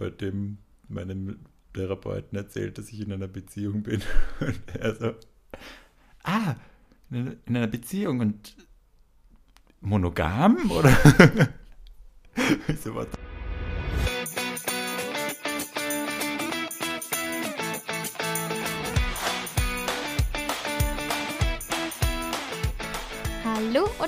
heute dem meinem Therapeuten erzählt, dass ich in einer Beziehung bin. Und er so, ah, in einer Beziehung und monogam oder? ich so, was?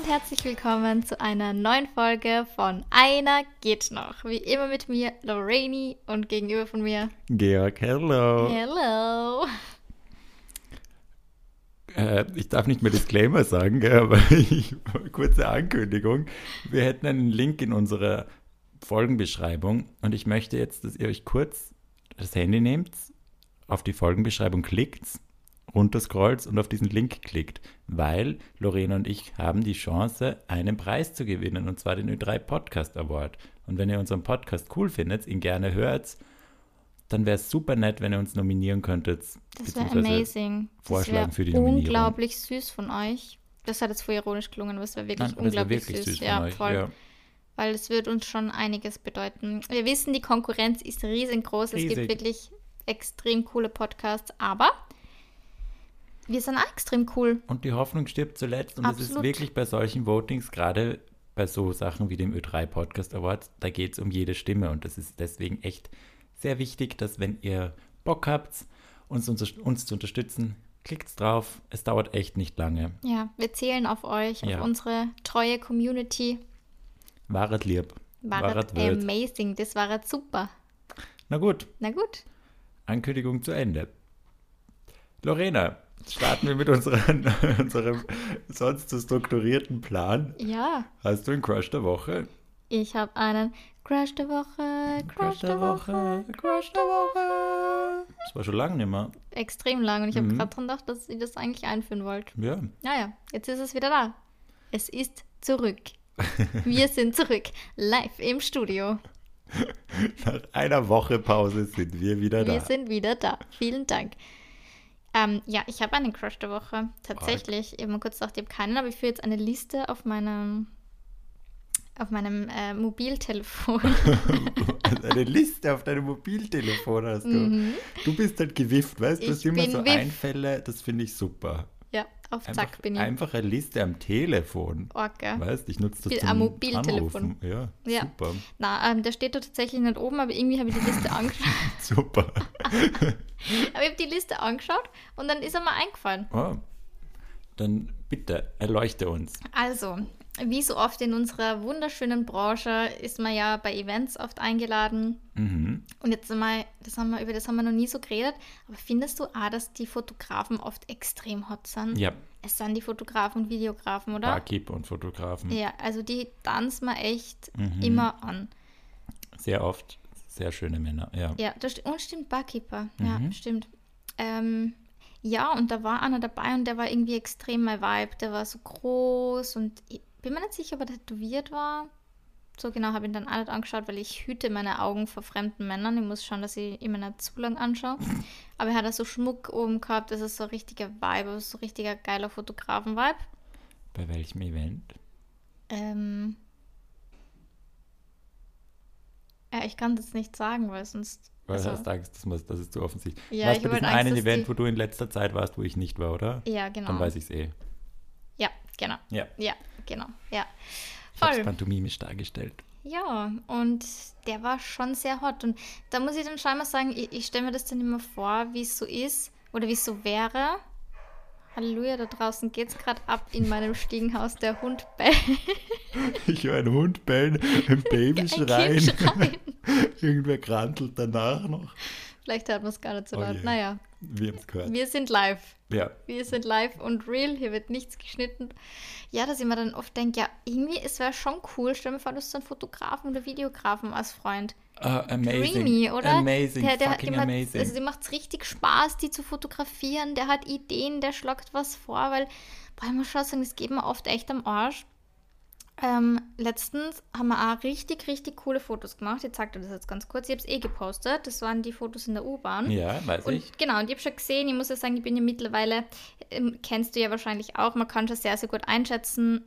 Und herzlich willkommen zu einer neuen Folge von Einer geht noch. Wie immer mit mir, Lorraine und gegenüber von mir, Georg, hello. Hello. Äh, ich darf nicht mehr Disclaimer sagen, gell, aber ich, kurze Ankündigung. Wir hätten einen Link in unserer Folgenbeschreibung und ich möchte jetzt, dass ihr euch kurz das Handy nehmt, auf die Folgenbeschreibung klickt, runterscrollt und auf diesen Link klickt, weil Lorena und ich haben die Chance, einen Preis zu gewinnen und zwar den Ö3 Podcast Award. Und wenn ihr unseren Podcast cool findet, ihn gerne hört, dann wäre es super nett, wenn ihr uns nominieren könntet. Das wäre amazing. vorschlagen das für die wär Nominierung. Unglaublich süß von euch. Das hat jetzt voll ironisch gelungen, aber es wäre wirklich Nein, unglaublich wirklich süß. süß von ja, euch. voll. Ja. Weil es wird uns schon einiges bedeuten. Wir wissen, die Konkurrenz ist riesengroß. Es Riesig. gibt wirklich extrem coole Podcasts, aber wir sind auch extrem cool. Und die Hoffnung stirbt zuletzt. Und es ist Absolut. wirklich bei solchen Votings, gerade bei so Sachen wie dem Ö3 Podcast Award, da geht es um jede Stimme. Und das ist deswegen echt sehr wichtig, dass wenn ihr Bock habt, uns, unter- uns zu unterstützen, klickt drauf. Es dauert echt nicht lange. Ja, wir zählen auf euch, Ja. auf unsere treue Community. Waret lieb. War Waret das wild. amazing, das war jetzt super. Na gut, Na gut. Ankündigung zu Ende. Lorena, starten wir mit unseren, unserem sonst so strukturierten Plan. Ja, Hast du einen Crush der Woche? ich habe einen Crush der Woche, Crush der Woche. Crush der Woche. Das war schon lange nicht mehr. Extrem lang und ich habe Mhm. gerade dran gedacht, dass ihr das eigentlich einführen wollt. Ja, Naja, jetzt ist es wieder da. Es ist zurück. Wir sind zurück, live im Studio. nach einer Woche Pause sind wir wieder Wir da. sind wieder da. Vielen Dank. Ähm, ja, ich habe einen Crush der Woche. Tatsächlich. Ich habe mal kurz gedacht, ich habe keinen, aber ich führe jetzt eine Liste auf meinem, auf meinem äh, Mobiltelefon. Eine Liste auf deinem Mobiltelefon hast du. Du bist halt gewifft, weißt du? Mhm. Das sind immer so wiff. Einfälle, das finde ich super. Ja, auf Einfach, Zack bin ich. einfach eine Liste am Telefon. Orca. Weißt ich nutze das Bin zum am Mobiltelefon. Ja, Ja. super. Na, ähm, der steht da tatsächlich nicht oben, aber irgendwie habe ich die Liste angeschaut. Super. aber ich habe die Liste angeschaut und dann ist er mir eingefallen. Oh. Dann bitte, erleuchte uns. Also, wie so oft in unserer wunderschönen Branche ist man ja bei Events oft eingeladen. Mhm. Und jetzt einmal, das haben wir, über das haben wir noch nie so geredet, aber findest du auch, dass die Fotografen oft extrem hot sind? Ja, Es sind die Fotografen und Videografen, oder? Barkeeper und Fotografen. Ja, also die tanzen wir echt Mhm. immer an. Sehr oft sehr schöne Männer. Ja. Ja, das st und stimmt, Barkeeper. Ja, Mhm. stimmt. Ähm, ja, und da war einer dabei und der war irgendwie extrem mein Vibe. Der war so groß und bin mir nicht sicher, ob er tätowiert war. So genau habe ich ihn dann auch nicht angeschaut, weil ich hüte meine Augen vor fremden Männern. Ich muss schauen, dass ich immer nicht zu lang anschaue. Aber er hat so Schmuck oben gehabt. Das ist so ein richtiger Vibe, so ein richtiger geiler Fotografen-Vibe. Bei welchem Event? Ähm, ja, ich kann das nicht sagen, weil sonst. Weil also- du hast Angst, das, muss, das ist zu offensichtlich. Ja, warst ich bei diesem Angst, einen Event, die- wo du in letzter Zeit warst, wo ich nicht war, oder? Ja, genau. Dann weiß ich es eh. Ja, genau. Ja, Ja, genau. Ja. Voll. pantomimisch dargestellt. Ja, und der war schon sehr hot. Und da muss ich dann schon mal sagen, ich, ich stelle mir das dann immer vor, wie es so ist oder wie es so wäre. Halleluja, da draußen geht es gerade ab in meinem Stiegenhaus. Der Hund bellt. Ich höre einen Hund bellen, ein Baby Ein schreien. Schreien. Irgendwer krantelt danach noch. Vielleicht hört man es gar nicht so Oh laut. je. Naja, Wir haben es gehört. wir sind live. Ja, Wir sind live und real, hier wird nichts geschnitten. Ja, dass ich mir dann oft denke, ja, irgendwie, es wäre schon cool, stell dir vor, du hast einen Fotografen oder Videografen als Freund. Ah, amazing. Dreamy, oder? Amazing, der, der, fucking hat, amazing. Also dem macht es richtig Spaß, die zu fotografieren. Der hat Ideen, der schlagt was vor, weil, boah, ich muss schon sagen, das geht mir oft echt am Arsch. Ähm, letztens haben wir auch richtig, richtig coole Fotos gemacht. Ich zeig dir das jetzt ganz kurz. Ich habe es eh gepostet. Das waren die Fotos in der U-Bahn. ja, weiß Und ich. genau, und ich habe schon gesehen, ich muss ja sagen, ich bin ja mittlerweile, ähm, kennst du ja wahrscheinlich auch, man kann schon sehr, sehr gut einschätzen,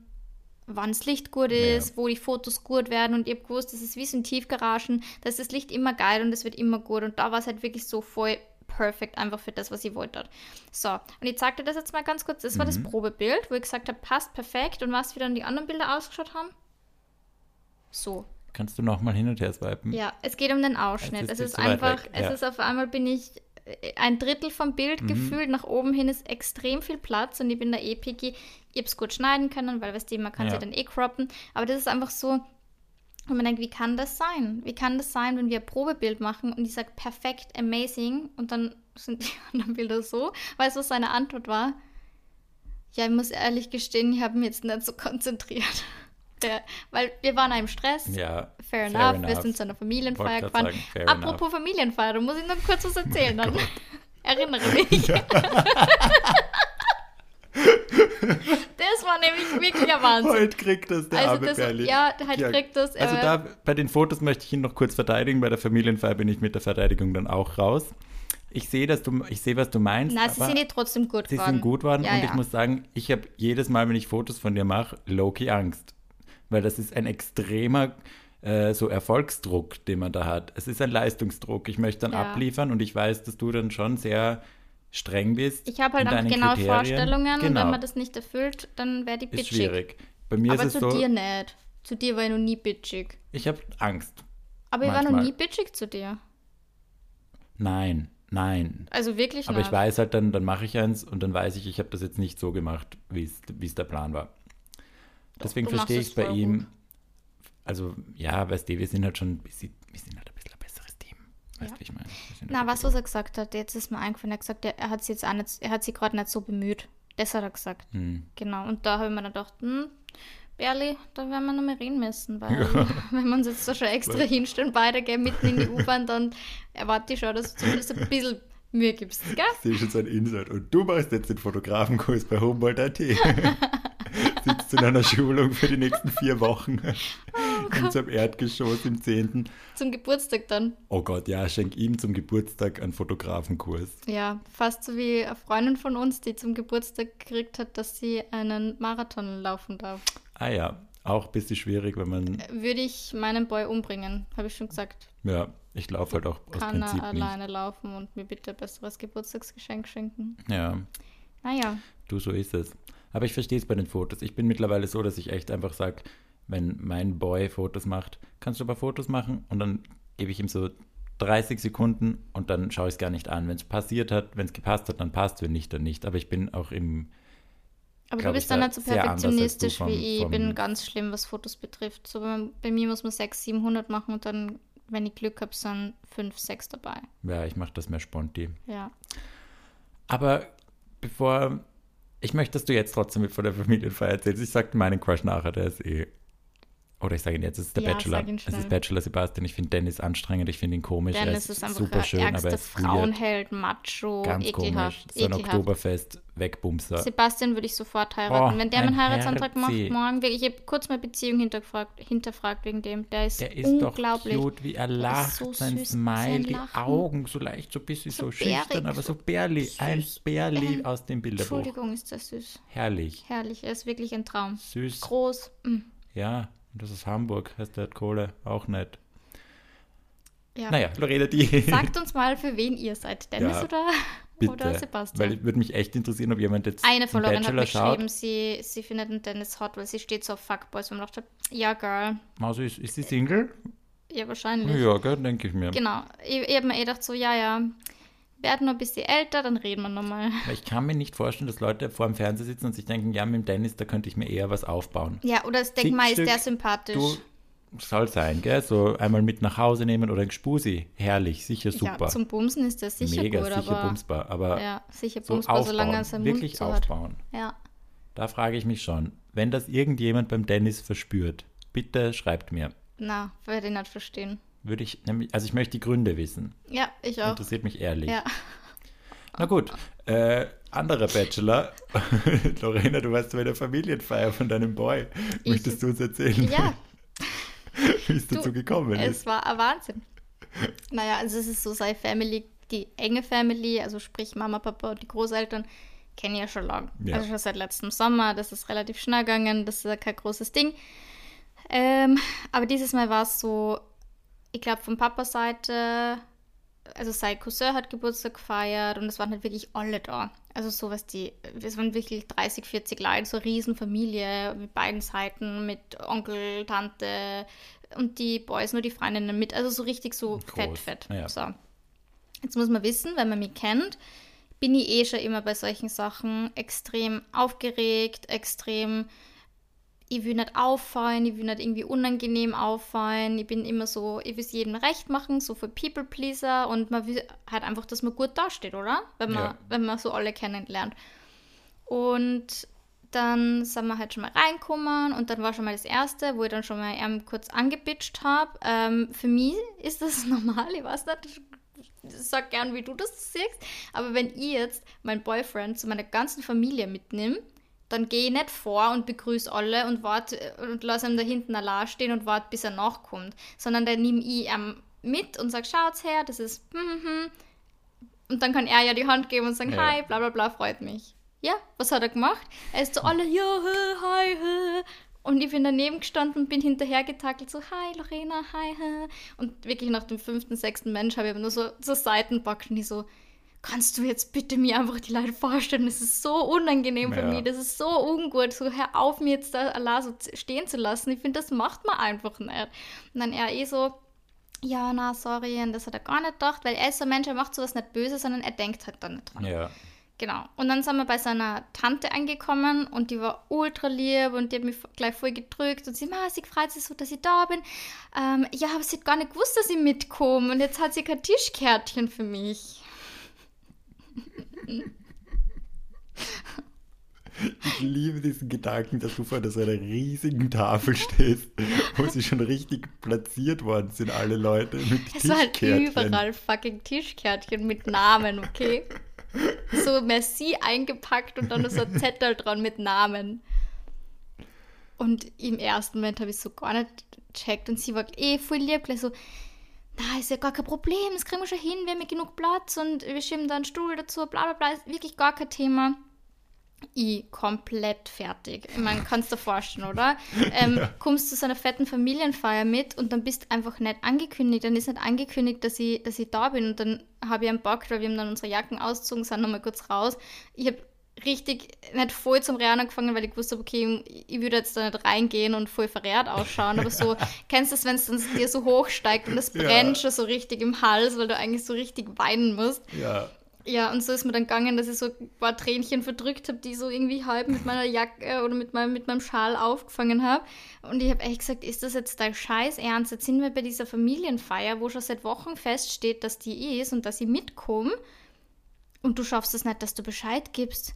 wann das Licht gut ist, ja. wo die Fotos gut werden. Und ich habe gewusst, das ist wie so ein Tiefgaragen, da ist das Licht immer geil und es wird immer gut. Und da war es halt wirklich so voll perfekt einfach für das, was ich wollte. So, und ich zeige dir das jetzt mal ganz kurz. Das war das mhm. Probebild, wo ich gesagt habe, passt perfekt. Und was wie dann die anderen Bilder ausgeschaut haben? So. Kannst du nochmal hin und her swipen? Ja, es geht um den Ausschnitt. Es ist, es ist einfach, ja. es ist auf einmal bin ich äh, ein Drittel vom Bild mhm. gefühlt. Nach oben hin ist extrem viel Platz und ich bin da eh picky. Ich habe es gut schneiden können, weil weißt du, man kann ja. sie dann eh croppen. Aber das ist einfach so, und man denkt, wie kann das sein? Wie kann das sein, wenn wir ein Probebild machen und ich sage perfekt, amazing und dann sind die anderen Bilder so? Weißt du, was seine Antwort war? Ja, ich muss ehrlich gestehen, ich habe mich jetzt nicht so konzentriert. Der, weil wir waren im Stress. Ja. Fair, fair enough. enough. Wir sind zu einer Familienfeier gefahren. Sagen, Apropos enough. Familienfeier, da muss ich noch kurz was erzählen. Dann. Erinnere mich. Ja. das war nämlich wirklich ein Wahnsinn. Heute kriegt das der also arme das, Ja, heute ja. kriegt das. Also da, bei den Fotos möchte ich ihn noch kurz verteidigen. Bei der Familienfeier bin ich mit der Verteidigung dann auch raus. Ich sehe, dass du, ich sehe, was du meinst. Nein, sie sind nicht trotzdem gut sie geworden. Sie sind gut geworden ja, und ja. ich muss sagen, ich habe jedes Mal, wenn ich Fotos von dir mache, Loki Angst. Weil das ist ein extremer äh, so Erfolgsdruck, den man da hat. Es ist ein Leistungsdruck. Ich möchte dann ja. abliefern und ich weiß, dass du dann schon sehr streng bist. Ich habe halt einfach genaue Kriterien. Vorstellungen genau. und wenn genau. man das nicht erfüllt, dann wäre die bitchig. Ist schwierig. Bei mir Aber ist es zu so, dir nicht. Zu dir war ich noch nie bitchig. Ich habe Angst. Aber ich manchmal. war noch nie bitchig zu dir. Nein, nein. Also wirklich Aber nicht. ich weiß halt dann, dann mache ich eins und dann weiß ich, ich habe das jetzt nicht so gemacht, wie es der Plan war. Deswegen verstehe ich es bei ihm. Gut. Also, ja, weißt du, wir sind halt schon ein bisschen, wir sind halt ein bisschen ein besseres Team. Weißt du, ja. ich meine? Na, was, was er gesagt hat, jetzt ist mir eingefallen, er hat gesagt, er hat sich jetzt auch nicht, er hat sich gerade nicht so bemüht. Das hat er gesagt. Hm. Genau. Und da habe ich mir dann gedacht, hm, Berli, da werden wir noch mal reden müssen, weil ja. wenn wir uns jetzt so schon extra hinstellen, beide gehen mitten in die U-Bahn, dann erwarte ich schon, dass du zumindest ein bisschen Mühe gibst, gell? Ich sehe schon so ein Insert. Und du machst jetzt den Fotografenkurs bei Humboldt.at. Sitzt in einer Schulung für die nächsten vier Wochen. In unserem Erdgeschoss im 10. Zum Geburtstag dann. Oh Gott, ja, schenk ihm zum Geburtstag einen Fotografenkurs. Ja, fast so wie eine Freundin von uns, die zum Geburtstag gekriegt hat, dass sie einen Marathon laufen darf. Ah ja, auch ein bisschen schwierig, wenn man. Würde ich meinen Boy umbringen, habe ich schon gesagt. Ja, ich laufe halt auch aus Kann Prinzip er alleine nicht. laufen und mir bitte ein besseres Geburtstagsgeschenk schenken. Ja. Naja. Du, so ist es. Aber ich verstehe es bei den Fotos. Ich bin mittlerweile so, dass ich echt einfach sage, wenn mein Boy Fotos macht, kannst du aber Fotos machen und dann gebe ich ihm so 30 Sekunden und dann schaue ich es gar nicht an. Wenn es passiert hat, wenn es gepasst hat, dann passt, wenn nicht, dann nicht. Aber ich bin auch im aber du bist dann nicht so perfektionistisch vom, wie ich. Ich bin ganz schlimm, was Fotos betrifft. So, bei mir muss man 600, 700 machen und dann, wenn ich Glück habe, sind 5, 6 dabei. Ja, ich mache das mehr sponti. Ja. Aber bevor, ich möchte, dass du jetzt trotzdem mit von der Familienfeier erzählst. Ich sage meinen Crush nachher, der ist eh oder ich sage ihn jetzt, es ist der ja, Bachelor. Es ist Bachelor Sebastian. Ich finde Dennis anstrengend, ich finde ihn komisch. Dennis ist, ist einfach super schön, aber er ist Frauenheld, Macho, ganz ekelhaft. Komisch. So ein ekelhaft. Oktoberfest, Wegbumser. Sebastian würde ich sofort heiraten. Oh, Wenn der meinen Heiratsantrag Herzi. macht morgen, ich habe kurz meine Beziehung hinterfragt, hinterfragt wegen dem. Der ist, der ist unglaublich. doch cute, wie er lacht, so sein süß, Smile, die Augen so leicht, so ein bisschen so, so schüchtern, aber so Bärli, ein Bärli aus dem Bilderbuch. Entschuldigung, ist das süß. Herrlich. Herrlich, er ist wirklich ein Traum. Süß. Groß. Mm. Ja, das ist Hamburg, heißt der hat Kohle, auch nicht. Ja. Naja, Lorena, die. Sagt uns mal, für wen ihr seid, Dennis ja, oder, bitte, oder Sebastian? Weil würde mich echt interessieren, ob jemand jetzt. Eine von Lorena hat geschrieben, sie, sie findet den Dennis hot, weil sie steht so auf Fuckboys und dachte, ja, Girl. Also ist, ist sie Single? Ja, wahrscheinlich. Ja, denke ich mir. Genau. Ich, ich habe mir eh gedacht, so, ja, ja, werden ein bisschen älter, dann reden wir nochmal. Ich kann mir nicht vorstellen, dass Leute vor dem Fernseher sitzen und sich denken, ja, mit dem Dennis, da könnte ich mir eher was aufbauen. Ja, oder das Denkmal ist der sympathisch. Du, soll sein, gell? So einmal mit nach Hause nehmen oder ein Spusi. Herrlich, sicher super. Ja, zum Bumsen ist das sicher Mega, gut, sicher aber, bumsbar. Aber ja, sicher bumsbar, so solange er seinen Wirklich Mund aufbauen. Hat. Ja. Da frage ich mich schon, wenn das irgendjemand beim Dennis verspürt, bitte schreibt mir. Na, werde ich nicht verstehen. Würde ich, nämlich, also ich möchte die Gründe wissen. Ja, ich auch. Interessiert mich ehrlich. Ja. Na gut, äh, anderer Bachelor. Lorena, du warst bei der Familienfeier von deinem Boy. Möchtest du uns erzählen? Ja. Wie es dazu gekommen ist? Es war ein Wahnsinn. Naja, also es ist so seine Family, die enge Family, also sprich Mama, Papa und die Großeltern, kenne ich ja schon lange. Ja. Also schon seit letztem Sommer. Das ist relativ schnell gegangen. Das ist ja kein großes Ding. Ähm, aber dieses Mal war es so, ich glaube, von Papas Seite, also sein Cousin hat Geburtstag gefeiert und es waren halt wirklich alle da. Also so was die, es waren wirklich 30, 40 Leute, so eine Riesenfamilie mit beiden Seiten, mit Onkel, Tante und die Boys, nur die Freundinnen mit. Also so richtig so Groß, fett, fett. ja. So. Jetzt muss man wissen, wenn man mich kennt, bin ich eh schon immer bei solchen Sachen extrem aufgeregt, extrem, ich will nicht auffallen, ich will nicht irgendwie unangenehm auffallen, ich bin immer so, ich will es jedem recht machen, so für People Pleaser und man will halt einfach, dass man gut dasteht, oder? Wenn man, Ja. wenn man so alle kennenlernt. Und dann sind wir halt schon mal reingekommen und dann war schon mal das erste, wo ich dann schon mal ähm, kurz angebitscht habe. Ähm, für mich ist das normal, ich weiß nicht, sag gern, wie du das siehst, aber wenn ich jetzt meinen Boyfriend zu meiner ganzen Familie mitnehme, dann gehe ich nicht vor und begrüße alle und warte und lasse ihn da hinten allein stehen und warte, bis er nachkommt, sondern dann nehme ich ihn mit und sage, schaut's her, das ist hm, hm, hm. und dann kann er ja die Hand geben und sagen, Ja. hi, bla bla bla, freut mich. Ja, was hat er gemacht? Er ist zu alle, ja, hi, hä. Und ich bin daneben gestanden und bin hinterher getackelt, so, hi, Lorena, hi, hä. Und wirklich nach dem fünften, sechsten Mensch habe ich aber nur so zur Seiten packt und die so, kannst du jetzt bitte mir einfach die Leute vorstellen? Das ist so unangenehm für Ja. mich, das ist so ungut. So, hör auf, mir jetzt da allein so stehen zu lassen. Ich finde, das macht man einfach nicht. Und dann er eh so, ja, na, sorry, und das hat er gar nicht gedacht, weil er ist so ein Mensch, er macht sowas nicht böse, sondern er denkt halt dann nicht dran. Ja. Genau. Und dann sind wir bei seiner Tante angekommen und die war ultra lieb und die hat mich gleich voll gedrückt und sie, ma, sie freut sich so, dass ich da bin. Ähm, ja, aber sie hat gar nicht gewusst, dass ich mitkomme und jetzt hat sie kein Tischkärtchen für mich. Ich liebe diesen Gedanken, dass du vor so einer riesigen Tafel stehst, wo sie schon richtig platziert worden sind, alle Leute mit Es war halt überall fucking Tischkärtchen mit Namen, okay? So Merci eingepackt und dann so ein Zettel dran mit Namen. Und im ersten Moment habe ich so gar nicht gecheckt und sie war eh voll lieb, gleich so, na, ist ja gar kein Problem, das kriegen wir schon hin, wir haben ja genug Platz und wir schieben da einen Stuhl dazu, bla bla bla, ist wirklich gar kein Thema. Ich komplett fertig. Ich meine, kannst du dir vorstellen, oder? Ähm, Kommst zu so einer fetten Familienfeier mit und dann bist einfach nicht angekündigt. Dann ist nicht angekündigt, dass ich, dass ich da bin. Und dann habe ich einen Bock, weil wir haben dann unsere Jacken ausgezogen, sind nochmal kurz raus. Ich habe richtig nicht voll zum Rennen angefangen, weil ich gewusst habe, okay, ich würde jetzt da nicht reingehen und voll verrehrt ausschauen. Aber so, kennst du das, wenn es dann dir so hochsteigt und es Ja. brennt schon so richtig im Hals, weil du eigentlich so richtig weinen musst. Ja. Ja, und so ist mir dann gegangen, dass ich so ein paar Tränchen verdrückt habe, die so irgendwie halb mit meiner Jacke oder mit meinem, mit meinem Schal aufgefangen habe. Und ich habe echt gesagt, ist das jetzt dein Scheiß Ernst? Jetzt sind wir bei dieser Familienfeier, wo schon seit Wochen feststeht, dass die ist und dass ich mitkomme. Und du schaffst es nicht, dass du Bescheid gibst.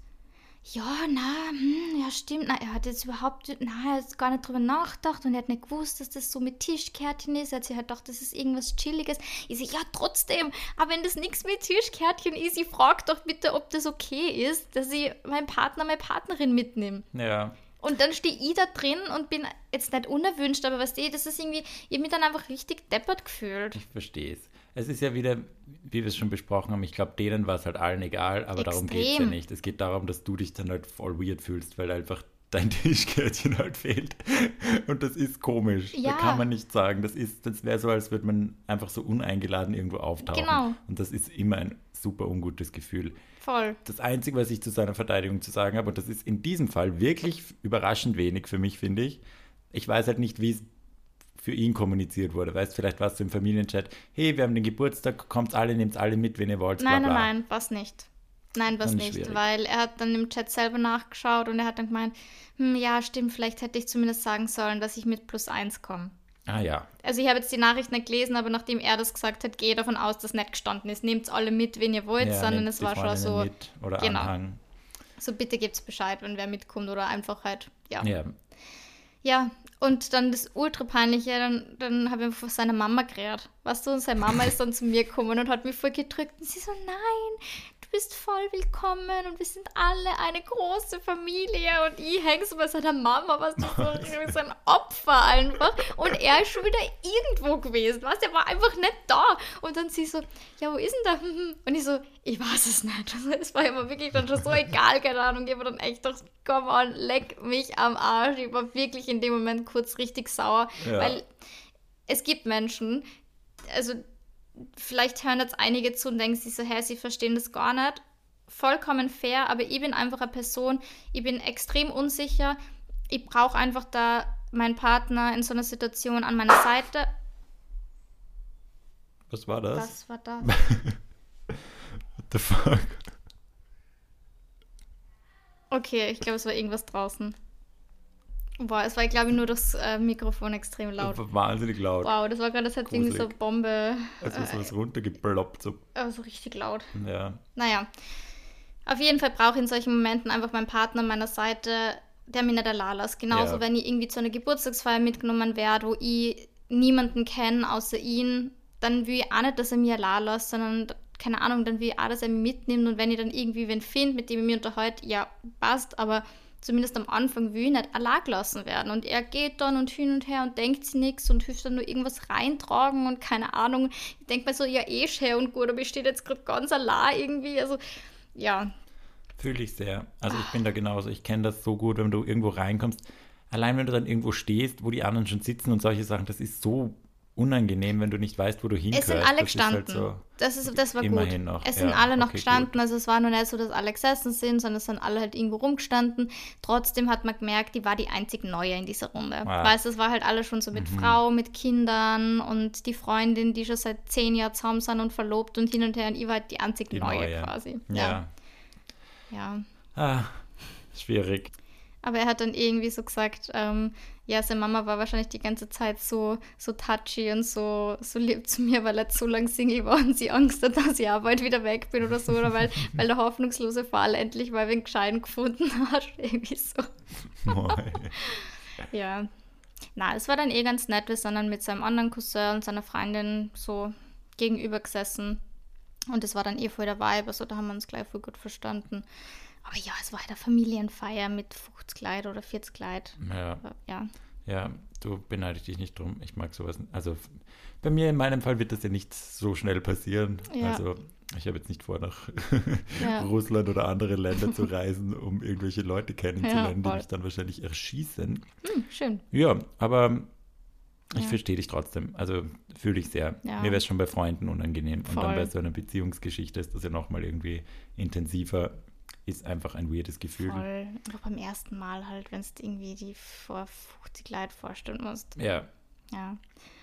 Ja, na, hm, ja, stimmt. Na, er hat jetzt überhaupt, na, er hat gar nicht drüber nachgedacht und er hat nicht gewusst, dass das so mit Tischkärtchen ist. Er hat sich halt gedacht, das ist irgendwas Chilliges. Ich so, ja, trotzdem, aber wenn das nichts mit Tischkärtchen ist, ich frag doch bitte, ob das okay ist, dass ich meinen Partner, meine Partnerin mitnehme. Ja. Und dann stehe ich da drin und bin jetzt nicht unerwünscht, aber weißt du, das ist irgendwie, ich habe mich dann einfach richtig deppert gefühlt. Ich verstehe es. Es ist ja wieder, wie wir es schon besprochen haben, ich glaube, denen war es halt allen egal, aber darum geht es ja Extrem. nicht. Es geht darum, dass du dich dann halt voll weird fühlst, weil einfach dein Tischkärtchen halt fehlt. Und das ist komisch. Ja. Da kann man nicht sagen. Das ist, das wäre so, als würde man einfach so uneingeladen irgendwo auftauchen. Genau. Und das ist immer ein super ungutes Gefühl. Voll. Das Einzige, was ich zu seiner Verteidigung zu sagen habe, und das ist in diesem Fall wirklich überraschend wenig für mich, finde ich. Ich weiß halt nicht, wie es für ihn kommuniziert wurde. Weißt, vielleicht warst du im Familienchat, hey, wir haben den Geburtstag, kommt alle, nehmt alle mit, wenn ihr wollt, bla Nein, bla. nein, nein, was nicht. Nein, was nicht, schwierig. weil er hat dann im Chat selber nachgeschaut und er hat dann gemeint, hm, ja, stimmt, vielleicht hätte ich zumindest sagen sollen, dass ich mit plus eins komme. Ah ja, Also ich habe jetzt die Nachricht nicht gelesen, aber nachdem er das gesagt hat, gehe ich davon aus, dass nicht gestanden ist. Nehmt alle mit, wen ihr wollt, ja sondern es war schon so, Mit oder genau. Anhang. so bitte gebt's Bescheid, wenn wer mitkommt oder einfach halt, ja. Ja. Ja, und dann das ultra peinliche, dann, dann habe ich vor seiner Mama geredet. Weißt du, und seine Mama ist dann zu mir gekommen und hat mich voll gedrückt und sie so, nein, bist voll willkommen und wir sind alle eine große Familie und ich hänge so bei seiner Mama, was du so, so ein Opfer einfach und er ist schon wieder irgendwo gewesen, was, er war einfach nicht da und dann sie so, ja, wo ist denn der? Und ich so, ich weiß es nicht. Also, es war immer wirklich dann schon so egal, keine Ahnung, ich war dann echt doch, komm on, leck mich am Arsch. Ich war wirklich in dem Moment kurz richtig sauer, Ja. weil es gibt Menschen, also vielleicht hören jetzt einige zu und denken sich so, hä, sie verstehen das gar nicht. Vollkommen fair, aber ich bin einfach eine Person, ich bin extrem unsicher. Ich brauche einfach da meinen Partner in so einer Situation an meiner Seite. Was war das? Was war das? What the fuck? Okay, ich glaube, es war irgendwas draußen. Boah, es war, glaube ich, nur das äh, Mikrofon extrem laut. Wahnsinnig laut. Wow, das war gerade, das hat irgendwie so Gruselig. Bombe. Also ist äh, was runtergeploppt. So. also richtig laut. Ja. Naja, auf jeden Fall brauche ich in solchen Momenten einfach meinen Partner an meiner Seite, der mir nicht allein lässt. Genauso, Ja. wenn ich irgendwie zu einer Geburtstagsfeier mitgenommen werde, wo ich niemanden kenne außer ihn, dann will ich auch nicht, dass er mir allein lässt, sondern, keine Ahnung, dann will ich auch, dass er mich mitnimmt und wenn ich dann irgendwie wen finde, mit dem ich mich unterhalte, ja, passt, aber zumindest am Anfang will ich nicht allein gelassen werden. Und er geht dann und hin und her und denkt sich nichts und hilft dann nur irgendwas reintragen und keine Ahnung. Ich denke mir so, ja, eh schön und gut, aber ich stehe jetzt gerade ganz allein irgendwie. Also, ja, Fühle ich sehr. Also ich bin da genauso. Ich kenne das so gut, wenn du irgendwo reinkommst. Allein wenn du dann irgendwo stehst, wo die anderen schon sitzen und solche Sachen, das ist so unangenehm, wenn du nicht weißt, wo du hingehörst. Es sind alle das ist halt gestanden. so, das, ist, das war Immerhin gut. noch, Es sind ja, alle noch okay, gestanden. gut. Also es war nur nicht so, dass alle gesessen sind, sondern es sind alle halt irgendwo rumgestanden. Trotzdem hat man gemerkt, die war die einzig Neue in dieser Runde. Ah. Weißt du, es war halt alle schon so mit Frau, mit Kindern und die Freundin, die schon seit zehn Jahren zusammen sind und verlobt und hin und her. Und ich war halt die einzig die Neue, neue. quasi. Ja. ja. ja. Ah, schwierig. Aber er hat dann irgendwie so gesagt, ähm, ja, seine Mama war wahrscheinlich die ganze Zeit so, so touchy und so, so lieb zu mir, weil er so lange Single war und sie Angst hat, dass ich auch bald wieder weg bin oder so, oder weil, weil der hoffnungslose Fall endlich mal wen Gescheiten gefunden hat. Irgendwie so. Ja. Na, es war dann eh ganz nett. Wir sind dann mit seinem anderen Cousin und seiner Freundin so gegenüber gesessen. Und es war dann eh voll der Vibe, also da haben wir uns gleich voll gut verstanden. Aber ja, es war halt eine Familienfeier mit 50 Kleid oder 40 Kleid. ja. Ja. Ja, du beneide dich nicht drum. Ich mag sowas. Also bei mir in meinem Fall wird das ja nicht so schnell passieren. Ja. Also ich habe jetzt nicht vor, nach Ja. Russland oder andere Länder zu reisen, um irgendwelche Leute kennenzulernen, die voll. mich dann wahrscheinlich erschießen. Hm, schön. Ja, aber ich Ja. verstehe dich trotzdem. Also fühle ich sehr. Ja. Mir wäre es schon bei Freunden unangenehm. Und Voll. dann bei so einer Beziehungsgeschichte ist das ja nochmal irgendwie intensiver. Ist einfach ein weirdes Gefühl. Voll. Einfach beim ersten Mal halt, wenn du irgendwie die vor 50 Leute vorstellen musst. Ja, Ja.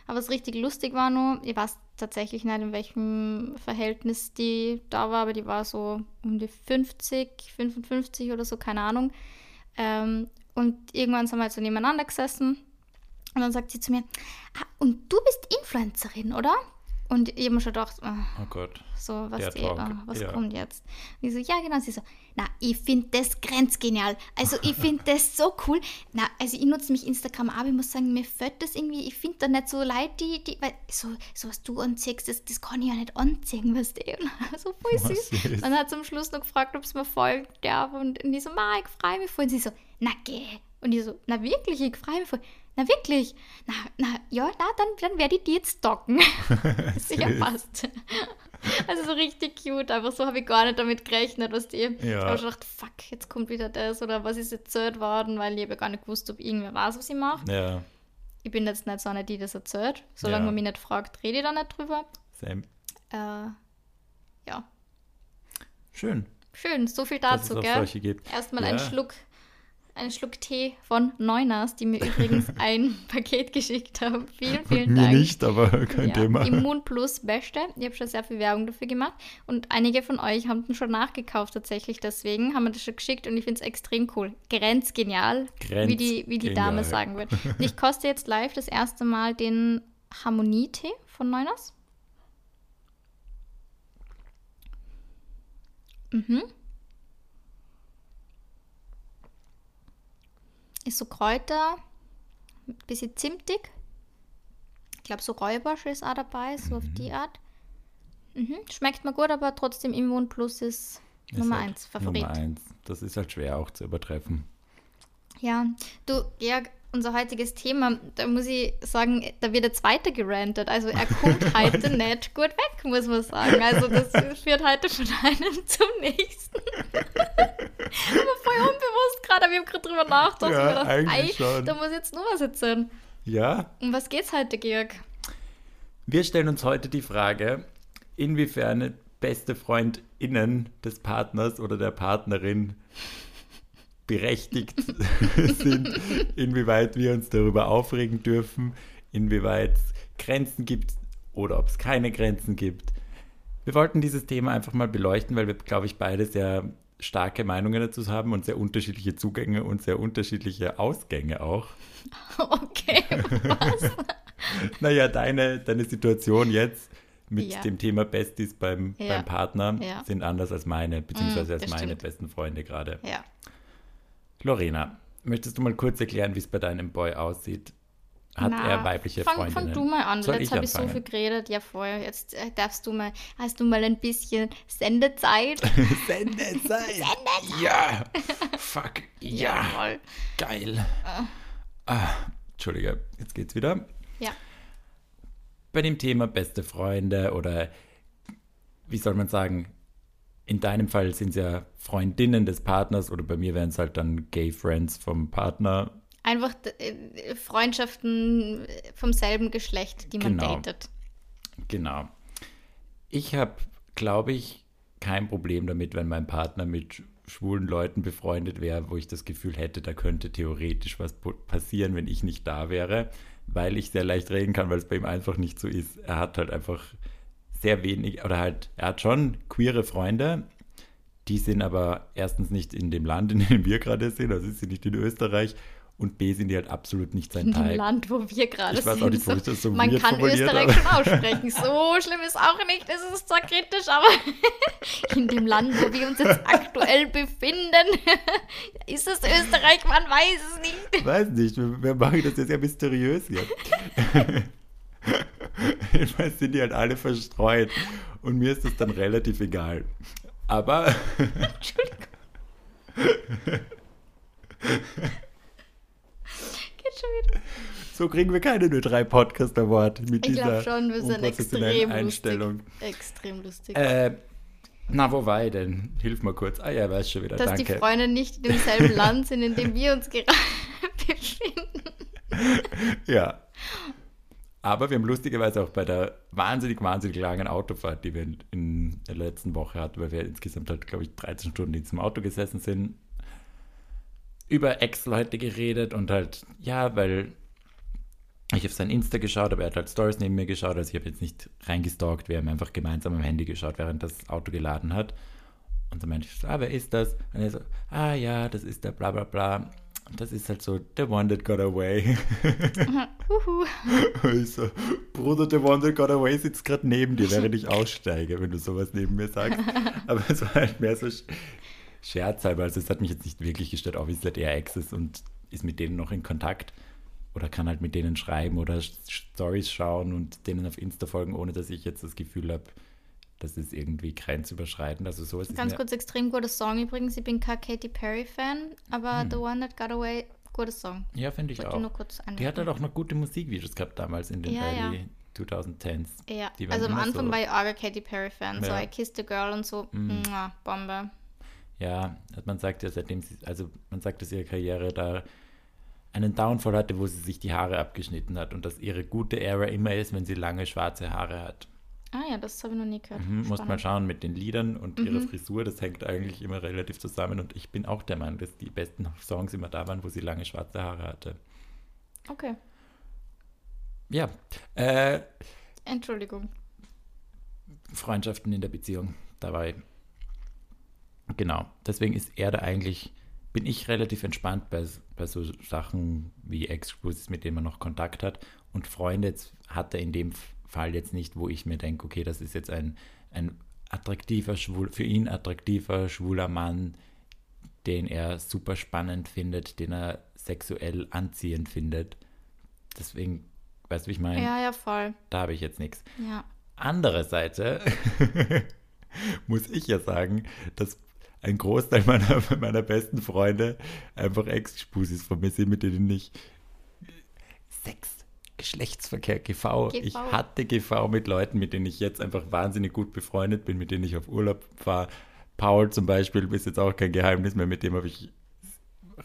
Aber was richtig lustig war nur, ich weiß tatsächlich nicht, in welchem Verhältnis die da war, aber die war so um die 50, 55 oder so, keine Ahnung. Ähm, und irgendwann sind wir halt so nebeneinander gesessen und dann sagt sie zu mir, ah, und du bist Influencerin, oder? Und ich habe mir schon gedacht, ah, oh Gott. so, was, die, Talk, ah, was ja. kommt jetzt? Und ich so, ja, genau. Sie so, na, ich finde das grenzgenial. Also, ich finde das so cool. Na, also, ich nutze mich Instagram, aber ich muss sagen, mir fällt das irgendwie, ich finde da nicht so leid, die, die, weil so, so was du anziehst, das, das kann ich ja nicht anziehen, weißt du? So voll süß. süß. Dann hat sie am Schluss noch gefragt, ob es mir folgt darf. Und, und ich so, ma, ich freue mich voll. Und sie so, na, geh. Und ich so, na, wirklich, ich freue mich voll. Na, wirklich? Na, na, ja, na, dann, dann werde ich die jetzt stalken. Sicher passt. Also so richtig cute, einfach so habe ich gar nicht damit gerechnet, was die. Ja. Ich habe gedacht, fuck, jetzt kommt wieder das oder was ist erzählt worden, weil ich habe gar nicht gewusst, ob irgendwer weiß, was ich mache. Ja, Ich bin jetzt nicht so eine, die das erzählt. Solange Ja. man mich nicht fragt, rede ich da nicht drüber. same. Äh, ja, Schön, schön, so viel dazu, gell? Erstmal Ja. einen Schluck, einen Schluck Tee von Neuners, die mir übrigens ein Paket geschickt haben. Vielen, vielen Mir Dank. nicht, aber kein Ja, Thema. Immun Plus Beste. Ich habe schon sehr viel Werbung dafür gemacht. Und einige von euch haben den schon nachgekauft tatsächlich. Deswegen haben wir das schon geschickt und ich finde es extrem cool. Grenzgenial, wie die, wie die Dame sagen wird. Und ich koste jetzt live das erste Mal den Harmonietee von Neuners. Mhm. Ist so Kräuter, ein bisschen zimtig. Ich glaube, so Räubersch ist auch dabei, so auf die Art. Mhm. Schmeckt mir gut, aber trotzdem Immun Plus ist, Ist Nummer halt 1 Favorit. Nummer eins. Das ist halt schwer auch zu übertreffen. Ja, du, Georg, unser heutiges Thema, da muss ich sagen, da wird jetzt weiter gerantet. Also er kommt heute nicht gut weg, muss man sagen. Also das führt heute von einem zum nächsten. Voll unbewusst gerade, aber ich habe gerade drüber nachgedacht. Ja, gedacht, eigentlich ei, schon. Da muss jetzt nur was erzählen. Ja, Um was geht's heute, Georg? wir stellen uns heute die Frage, inwiefern beste FreundInnen des Partners oder der Partnerin berechtigt sind, inwieweit wir uns darüber aufregen dürfen, inwieweit es Grenzen gibt oder ob es keine Grenzen gibt. Wir wollten dieses Thema einfach mal beleuchten, weil wir, glaube ich, beide sehr starke Meinungen dazu haben und sehr unterschiedliche Zugänge und sehr unterschiedliche Ausgänge auch. Okay, was? Naja, deine, deine Situation jetzt mit Ja. dem Thema Besties beim, Ja. beim Partner Ja. sind anders als meine, beziehungsweise Mm, als meine stimmt. besten Freunde gerade. Ja. Lorena, möchtest du mal kurz erklären, wie es bei deinem Boy aussieht? Hat Na, er weibliche fang, Freundinnen? Fang du mal an, Soll jetzt habe ich so viel geredet. Ja, voll. Jetzt äh, darfst du mal, hast du mal ein bisschen Sendezeit? Sendezeit! Ja! Fuck! Ja! voll. Geil! Ah, Entschuldige, jetzt geht's wieder. Ja. Bei dem Thema beste Freunde oder wie soll man sagen, in deinem Fall sind es ja Freundinnen des Partners oder bei mir wären es halt dann Gay Friends vom Partner. Einfach äh, Freundschaften vom selben Geschlecht, die man Genau. datet. Genau. Ich habe, glaube ich, kein Problem damit, wenn mein Partner mit schwulen Leuten befreundet wäre, wo ich das Gefühl hätte, da könnte theoretisch was passieren, wenn ich nicht da wäre, weil ich sehr leicht reden kann, weil es bei ihm einfach nicht so ist. Er hat halt einfach sehr wenig, oder halt, er hat schon queere Freunde, die sind aber erstens nicht in dem Land, in dem wir gerade sind, also sind nicht in Österreich, und B sind die halt absolut nicht sein In dem Teil. Land, wo wir gerade Ich weiß sind. auch nicht, wo ich das so man kann Österreich schon aussprechen. So schlimm ist auch nicht. Es ist zwar kritisch, aber in dem Land, wo wir uns jetzt aktuell befinden, ist es Österreich, man weiß es nicht. weiß nicht, wir, wir machen das jetzt sehr mysteriös jetzt. Jedenfalls sind die halt alle verstreut und mir ist das dann relativ egal. Aber Geht schon wieder. so kriegen wir keine nur drei Podcast Award mit Ich dieser schon, wir sind extrem Einstellung. lustig. Extrem lustig. Äh, na, wo war ich denn? Hilf mal kurz. Ah ja, weiß schon wieder. Dass die Danke. Freunde nicht in demselben Land sind, in dem wir uns gerade befinden. Ja. Aber wir haben lustigerweise auch bei der wahnsinnig, wahnsinnig langen Autofahrt, die wir in, in der letzten Woche hatten, weil wir insgesamt halt, glaube ich, 13 Stunden in diesem Auto gesessen sind, über Ex-Leute geredet und halt, ja, weil ich auf sein Insta geschaut habe, er hat halt Stories neben mir geschaut, also ich habe jetzt nicht reingestalkt, wir haben einfach gemeinsam am Handy geschaut, während das Auto geladen hat. Und dann meinte ich so, ah, wer ist das? Und er so, ah ja, das ist der bla bla bla. Und das ist halt so, the one that got away. Huhu. Und ich so, Bruder, the one that got away sitzt gerade neben dir, während ich aussteige, wenn du sowas neben mir sagst. Aber es war halt mehr so scherzhalber. Also es hat mich jetzt nicht wirklich gestört, auch es halt eher Ex ist und ist mit denen noch in Kontakt. Oder kann halt mit denen schreiben oder Stories schauen und denen auf Insta folgen, ohne dass ich jetzt das Gefühl habe, das ist irgendwie grenzüberschreitend. Also sowas ist Ganz kurz, extrem guter Song übrigens. Ich bin kein Katy Perry-Fan, aber Hm. The One That Got Away, guter Song. Ja, finde ich Wollte ich nur auch. kurz Die hat halt auch noch gute Musikvideos gehabt damals in den Ja, ja. Early 2010s. Ja, Die waren also am Anfang so- war ich arger Katy Perry-Fan. So Ja. I Kissed a Girl und so. Mua, Bombe. Ja, man sagt ja seitdem sie, also man sagt, dass ihre Karriere da einen Downfall hatte, wo sie sich die Haare abgeschnitten hat und dass ihre gute Ära immer ist, wenn sie lange schwarze Haare hat. Ah ja, das habe ich noch nie gehört. Mhm, muss mal Spannend. schauen mit den Liedern und ihrer Frisur, das hängt eigentlich immer relativ zusammen und ich bin auch der Meinung, dass die besten Songs immer da waren, wo sie lange schwarze Haare hatte. Okay, Ja, äh, Entschuldigung. Freundschaften in der Beziehung dabei. Genau, deswegen ist er da eigentlich, bin ich relativ entspannt bei, bei so Sachen wie Ex-Schwuls, mit denen man noch Kontakt hat. Und Freunde jetzt hat er in dem Fall jetzt nicht, wo ich mir denke, okay, das ist jetzt ein, ein attraktiver, schwul, für ihn attraktiver, schwuler Mann, den er super spannend findet, den er sexuell anziehend findet. Deswegen, weißt du, wie ich meine? Ja, ja, voll. Da habe ich jetzt nichts. Ja. anderer Seite muss ich ja sagen, dass ein Großteil meiner, meiner besten Freunde einfach Ex-Spusis von mir sind, mit denen ich Sex, Geschlechtsverkehr, GV. GV. Ich hatte GV mit Leuten, mit denen ich jetzt einfach wahnsinnig gut befreundet bin, mit denen ich auf Urlaub fahre. Paul zum Beispiel ist jetzt auch kein Geheimnis mehr, mit dem habe ich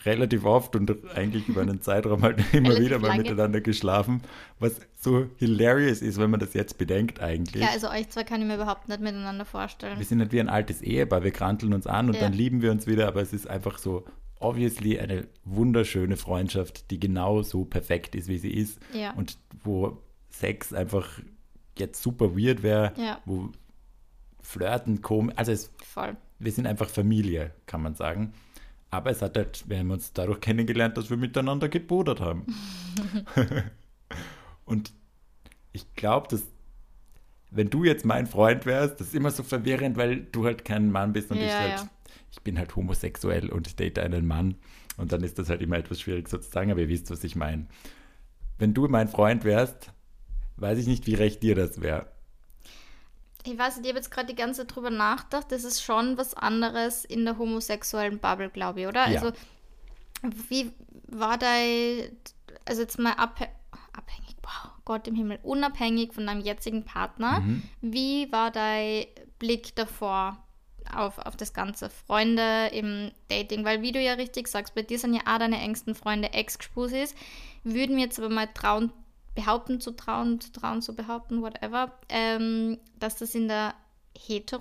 relativ oft und eigentlich über einen Zeitraum halt immer Relativ wieder mal lange. miteinander geschlafen, was so hilarious ist, wenn man das jetzt bedenkt eigentlich. Ja, also euch zwei kann ich mir überhaupt nicht miteinander vorstellen. Wir sind nicht wie ein altes Ehepaar, wir kranteln uns an und Ja. dann lieben wir uns wieder, aber es ist einfach so obviously eine wunderschöne Freundschaft, die genau so perfekt ist, wie sie ist Ja. und wo Sex einfach jetzt super weird wäre, Ja. wo Flirten komisch, also es, Voll. wir sind einfach Familie, kann man sagen. Aber es hat halt, wir haben uns dadurch kennengelernt, dass wir miteinander gebudert haben. und ich glaube, dass wenn du jetzt mein Freund wärst, das ist immer so verwirrend, weil du halt kein Mann bist und ich Ja, halt, ja. ich bin halt homosexuell und ich date einen Mann. Und dann ist das halt immer etwas schwierig sozusagen, aber ihr wisst, was ich meine. Wenn du mein Freund wärst, weiß ich nicht, wie recht dir das wäre. Ich weiß nicht, ich habe jetzt gerade die ganze Zeit drüber nachgedacht. Das ist schon was anderes in der homosexuellen Bubble, glaube ich, oder? Ja. Also, wie war dein, also jetzt mal abhä abhängig, wow, Gott im Himmel, unabhängig von deinem jetzigen Partner, Mhm. wie war dein Blick davor auf, auf das Ganze? Freunde im Dating, weil wie du ja richtig sagst, bei dir sind ja auch deine engsten Freunde Ex-Spusis, würden mir jetzt aber mal trauen, behaupten zu trauen, zu trauen zu behaupten, whatever, ähm, dass das in der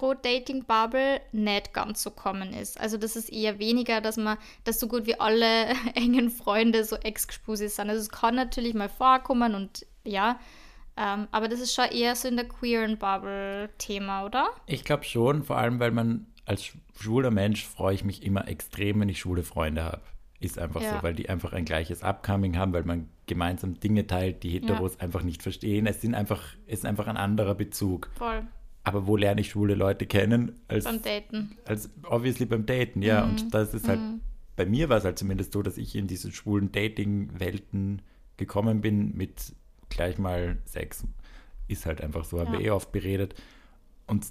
Hetero-Dating-Bubble nicht ganz so kommen ist. Also das ist eher weniger, dass man, dass so gut wie alle engen Freunde so Ex-Spusis sind. Also es kann natürlich mal vorkommen und ja, ähm, aber das ist schon eher so in der queeren Bubble Thema, oder? Ich glaube schon, vor allem, weil man als sch- schwuler Mensch freue ich mich immer extrem, wenn ich schwule Freunde habe. Ist einfach Ja. so, weil die einfach ein gleiches Upcoming haben, weil man gemeinsam Dinge teilt, die Heteros einfach nicht verstehen. Es sind einfach, es ist einfach ein anderer Bezug. Voll. Aber wo lerne ich schwule Leute kennen? Als, Beim Daten. als obviously beim Daten, ja. Mhm. Und das ist halt, bei mir war es halt zumindest so, dass ich in diese schwulen Dating-Welten gekommen bin mit gleich mal Sex. Ist halt einfach so, haben Ja. wir eh oft beredet. Und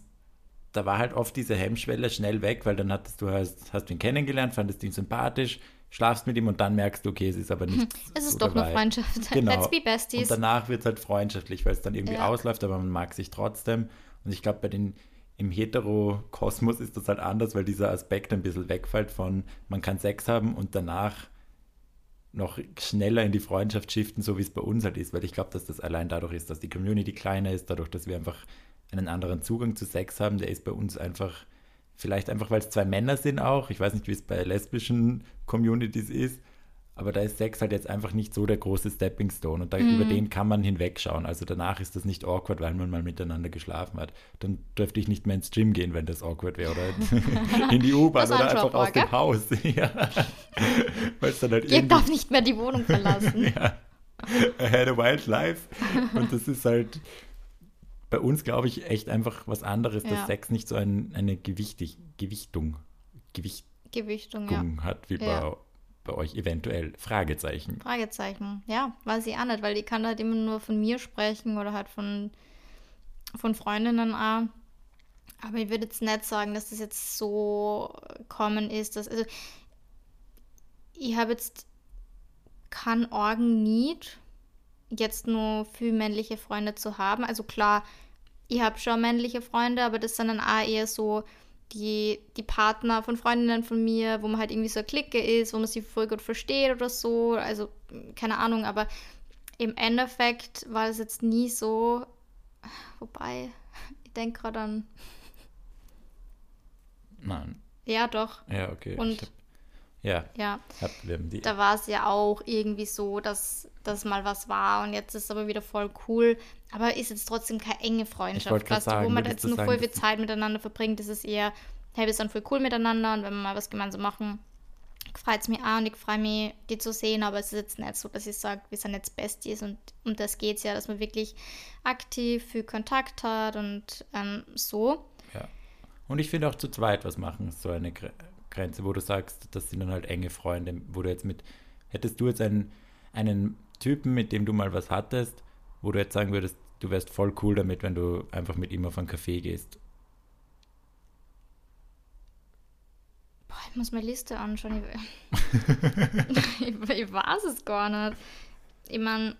da war halt oft diese Hemmschwelle schnell weg, weil dann hattest du hast, hast du ihn kennengelernt, fandest ihn sympathisch, schlafst mit ihm und dann merkst du, okay, es ist aber nicht. Es ist so doch nur Vibe. Freundschaft. Genau. Let's be besties. Und danach wird es halt freundschaftlich, weil es dann irgendwie Ja. ausläuft, aber man mag sich trotzdem. Und ich glaube, bei den im Hetero-Kosmos ist das halt anders, weil dieser Aspekt ein bisschen wegfällt von, man kann Sex haben und danach noch schneller in die Freundschaft shiften, so wie es bei uns halt ist, weil ich glaube, dass das allein dadurch ist, dass die Community kleiner ist, dadurch, dass wir einfach einen anderen Zugang zu Sex haben, der ist bei uns einfach, vielleicht einfach, weil es zwei Männer sind auch, ich weiß nicht, wie es bei lesbischen Communities ist, aber da ist Sex halt jetzt einfach nicht so der große Stepping Stone und da, Mhm. über den kann man hinwegschauen. Also danach ist das nicht awkward, weil man mal miteinander geschlafen hat. Dann dürfte ich nicht mehr ins Gym gehen, wenn das awkward wäre oder in die U-Bahn oder ein einfach aus dem? Haus. ja. Halt Ihr darf nicht mehr die Wohnung verlassen. ja. I had a wild life. Und das ist halt bei uns, glaube ich, echt einfach was anderes, dass Ja. Sex nicht so ein, eine Gewichtig, Gewichtung, Gewichtung Gewichtung, ja. hat wie bei, bei euch eventuell. Fragezeichen. Fragezeichen. Ja, weiß ich auch nicht, weil ich kann halt immer nur von mir sprechen oder halt von, von Freundinnen auch. Aber ich würde jetzt nicht sagen, dass das jetzt so kommen ist, dass, also ich habe jetzt kein Orgen-Need, jetzt nur für männliche Freunde zu haben. Also klar, ich habe schon männliche Freunde, aber das sind dann auch eher so die, die Partner von Freundinnen von mir, wo man halt irgendwie so eine Clique ist, wo man sich voll gut versteht oder so. Also, keine Ahnung, aber im Endeffekt war das jetzt nie so. Wobei, ich denke gerade an. Nein. Ja, doch. Ja, okay. Und- ja, Ja, hab, da war es ja auch irgendwie so, dass das mal was war und jetzt ist es aber wieder voll cool. Aber ist jetzt trotzdem keine enge Freundschaft, weißt du, wo sagen, man jetzt nur sagen, voll viel Zeit miteinander verbringt. Ist eher, hey, wir sind voll cool miteinander und wenn wir mal was gemeinsam machen, freut es mich auch und ich freue mich, die zu sehen. Aber es ist jetzt nicht so, dass ich sage, wir sind jetzt Besties und um das geht es ja, dass man wirklich aktiv viel Kontakt hat und ähm, so. Ja. Und ich finde auch zu zweit was machen, ist so eine Grenze, wo du sagst, das sind dann halt enge Freunde, wo du jetzt mit, hättest du jetzt einen, einen Typen, mit dem du mal was hattest, wo du jetzt sagen würdest, du wärst voll cool damit, wenn du einfach mit ihm auf einen Café gehst. Boah, ich muss meine Liste anschauen. Ich, ich, ich weiß es gar nicht. Ich meine,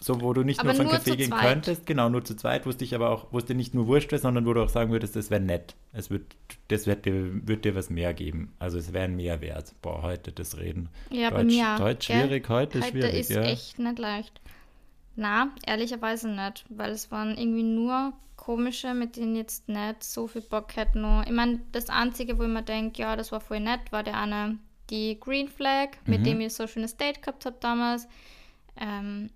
So, wo du nicht Aber nur auf einen Café gehen zweit. könntest, genau, nur zu zweit, wo es dich aber auch, wo es dir nicht nur wurscht wäre, sondern wo du auch sagen würdest, das wäre nett. Es wird, das wird dir, wird dir was mehr geben. Also es wäre ein Mehrwert. Boah, heute das Reden. ja, bei Deutsch, mir. auch, Deutsch schwierig, heute, Heute schwierig, ist ja. echt nicht leicht. Na, ehrlicherweise nicht, weil es waren irgendwie nur komische, mit denen jetzt nicht so viel Bock hätte. Nur. Ich meine, das Einzige, wo ich mir denke, ja, das war voll nett, war der eine, die Green Flag, mit Mhm. dem ich so ein schönes Date gehabt habe damals. Ähm,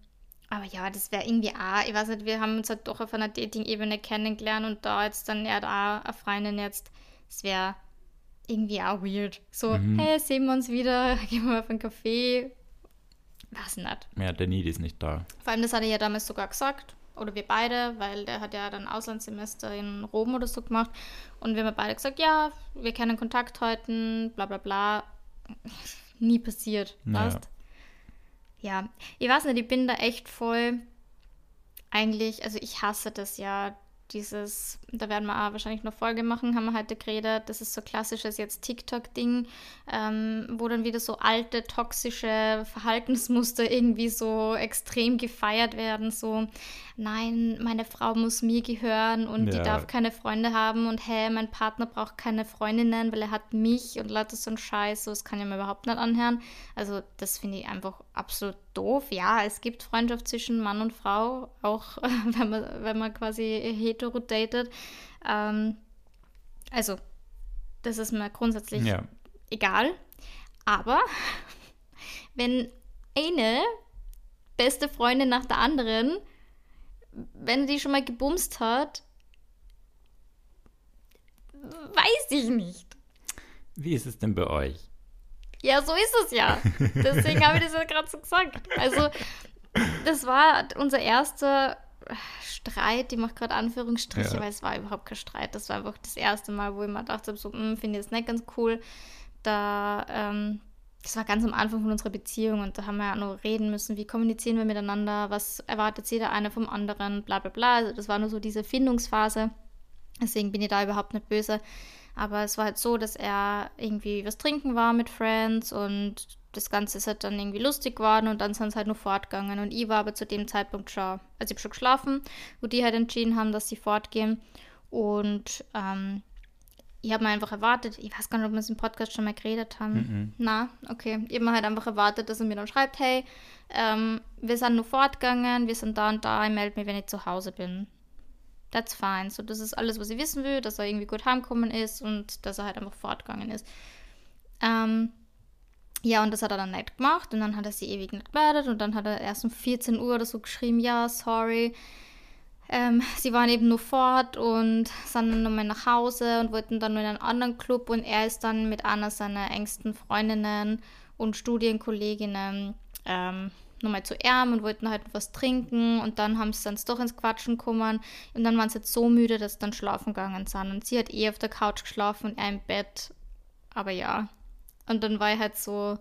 aber ja, das wäre irgendwie auch, ich weiß nicht, wir haben uns halt doch auf einer Dating-Ebene kennengelernt und da jetzt dann, er auch eine Freundin jetzt, das wäre irgendwie auch weird. So, Mhm. hey, sehen wir uns wieder, gehen wir auf einen Kaffee. Weiß nicht. Ja, der Need ist nicht da. Vor allem, das hat er ja damals sogar gesagt. Oder wir beide, weil der hat ja dann Auslandssemester in Rom oder so gemacht. Und wir haben beide gesagt, ja, wir können Kontakt halten, bla bla bla. Nie passiert, Ja. weißt? Ja, ich weiß nicht, ich bin da echt voll eigentlich, also ich hasse das ja, dieses, da werden wir auch wahrscheinlich noch Folge machen, haben wir heute geredet, das ist so klassisches jetzt TikTok-Ding, ähm, wo dann wieder so alte, toxische Verhaltensmuster irgendwie so extrem gefeiert werden, so, nein, meine Frau muss mir gehören und die Ja. darf keine Freunde haben und hä, mein Partner braucht keine Freundinnen, weil er hat mich und lauter so ein Scheiß, so, das kann ich mir überhaupt nicht anhören. Also das finde ich einfach absolut doof. Ja, es gibt Freundschaft zwischen Mann und Frau, auch wenn man, wenn man quasi hetero datet. Ähm, also, das ist mir grundsätzlich Ja. egal. Aber wenn eine beste Freundin nach der anderen, wenn die schon mal gebumst hat, weiß ich nicht. Wie ist es denn bei euch? Ja, so ist es ja. Deswegen habe ich das ja gerade so gesagt. Also, das war unser erster Streit. Ich mache gerade Anführungsstriche, Ja. weil es war überhaupt kein Streit. Das war einfach das erste Mal, wo ich mir dachte, so, hm, finde ich das nicht ganz cool. Da, ähm, das war ganz am Anfang von unserer Beziehung und da haben wir ja noch reden müssen, wie kommunizieren wir miteinander, was erwartet jeder eine vom anderen, bla bla bla. Also das war nur so diese Findungsphase. Deswegen bin ich da überhaupt nicht böse. Aber es war halt so, dass er irgendwie was trinken war mit Friends und das Ganze ist halt dann irgendwie lustig geworden und dann sind sie halt nur fortgegangen. Und ich war aber zu dem Zeitpunkt schon, also ich habe schon geschlafen, wo die halt entschieden haben, dass sie fortgehen. Und ähm, ich habe mir einfach erwartet, ich weiß gar nicht, ob wir es im Podcast schon mal geredet haben. Na, okay. Ich habe mir halt einfach erwartet, dass er mir dann schreibt, hey, ähm, wir sind nur fortgegangen, wir sind da und da, ich melde mich, wenn ich zu Hause bin. That's fine. So, das ist alles, was ich wissen will, dass er irgendwie gut heimgekommen ist und dass er halt einfach fortgegangen ist. Ähm, ja, und das hat er dann nicht gemacht und dann hat er sie ewig nicht gemeldet und dann hat er erst um 14 Uhr oder so geschrieben, ja, sorry. Ähm, sie waren eben nur fort und sind dann nochmal nach Hause und wollten dann nur in einen anderen Club und er ist dann mit einer seiner engsten Freundinnen und Studienkolleginnen ähm, nochmal zu ihm und wollten halt was trinken und dann haben sie dann doch ins Quatschen gekommen und dann waren sie jetzt so müde, dass sie dann schlafen gegangen sind. Und sie hat eh auf der Couch geschlafen und er im Bett, aber ja. Und dann war ich halt so,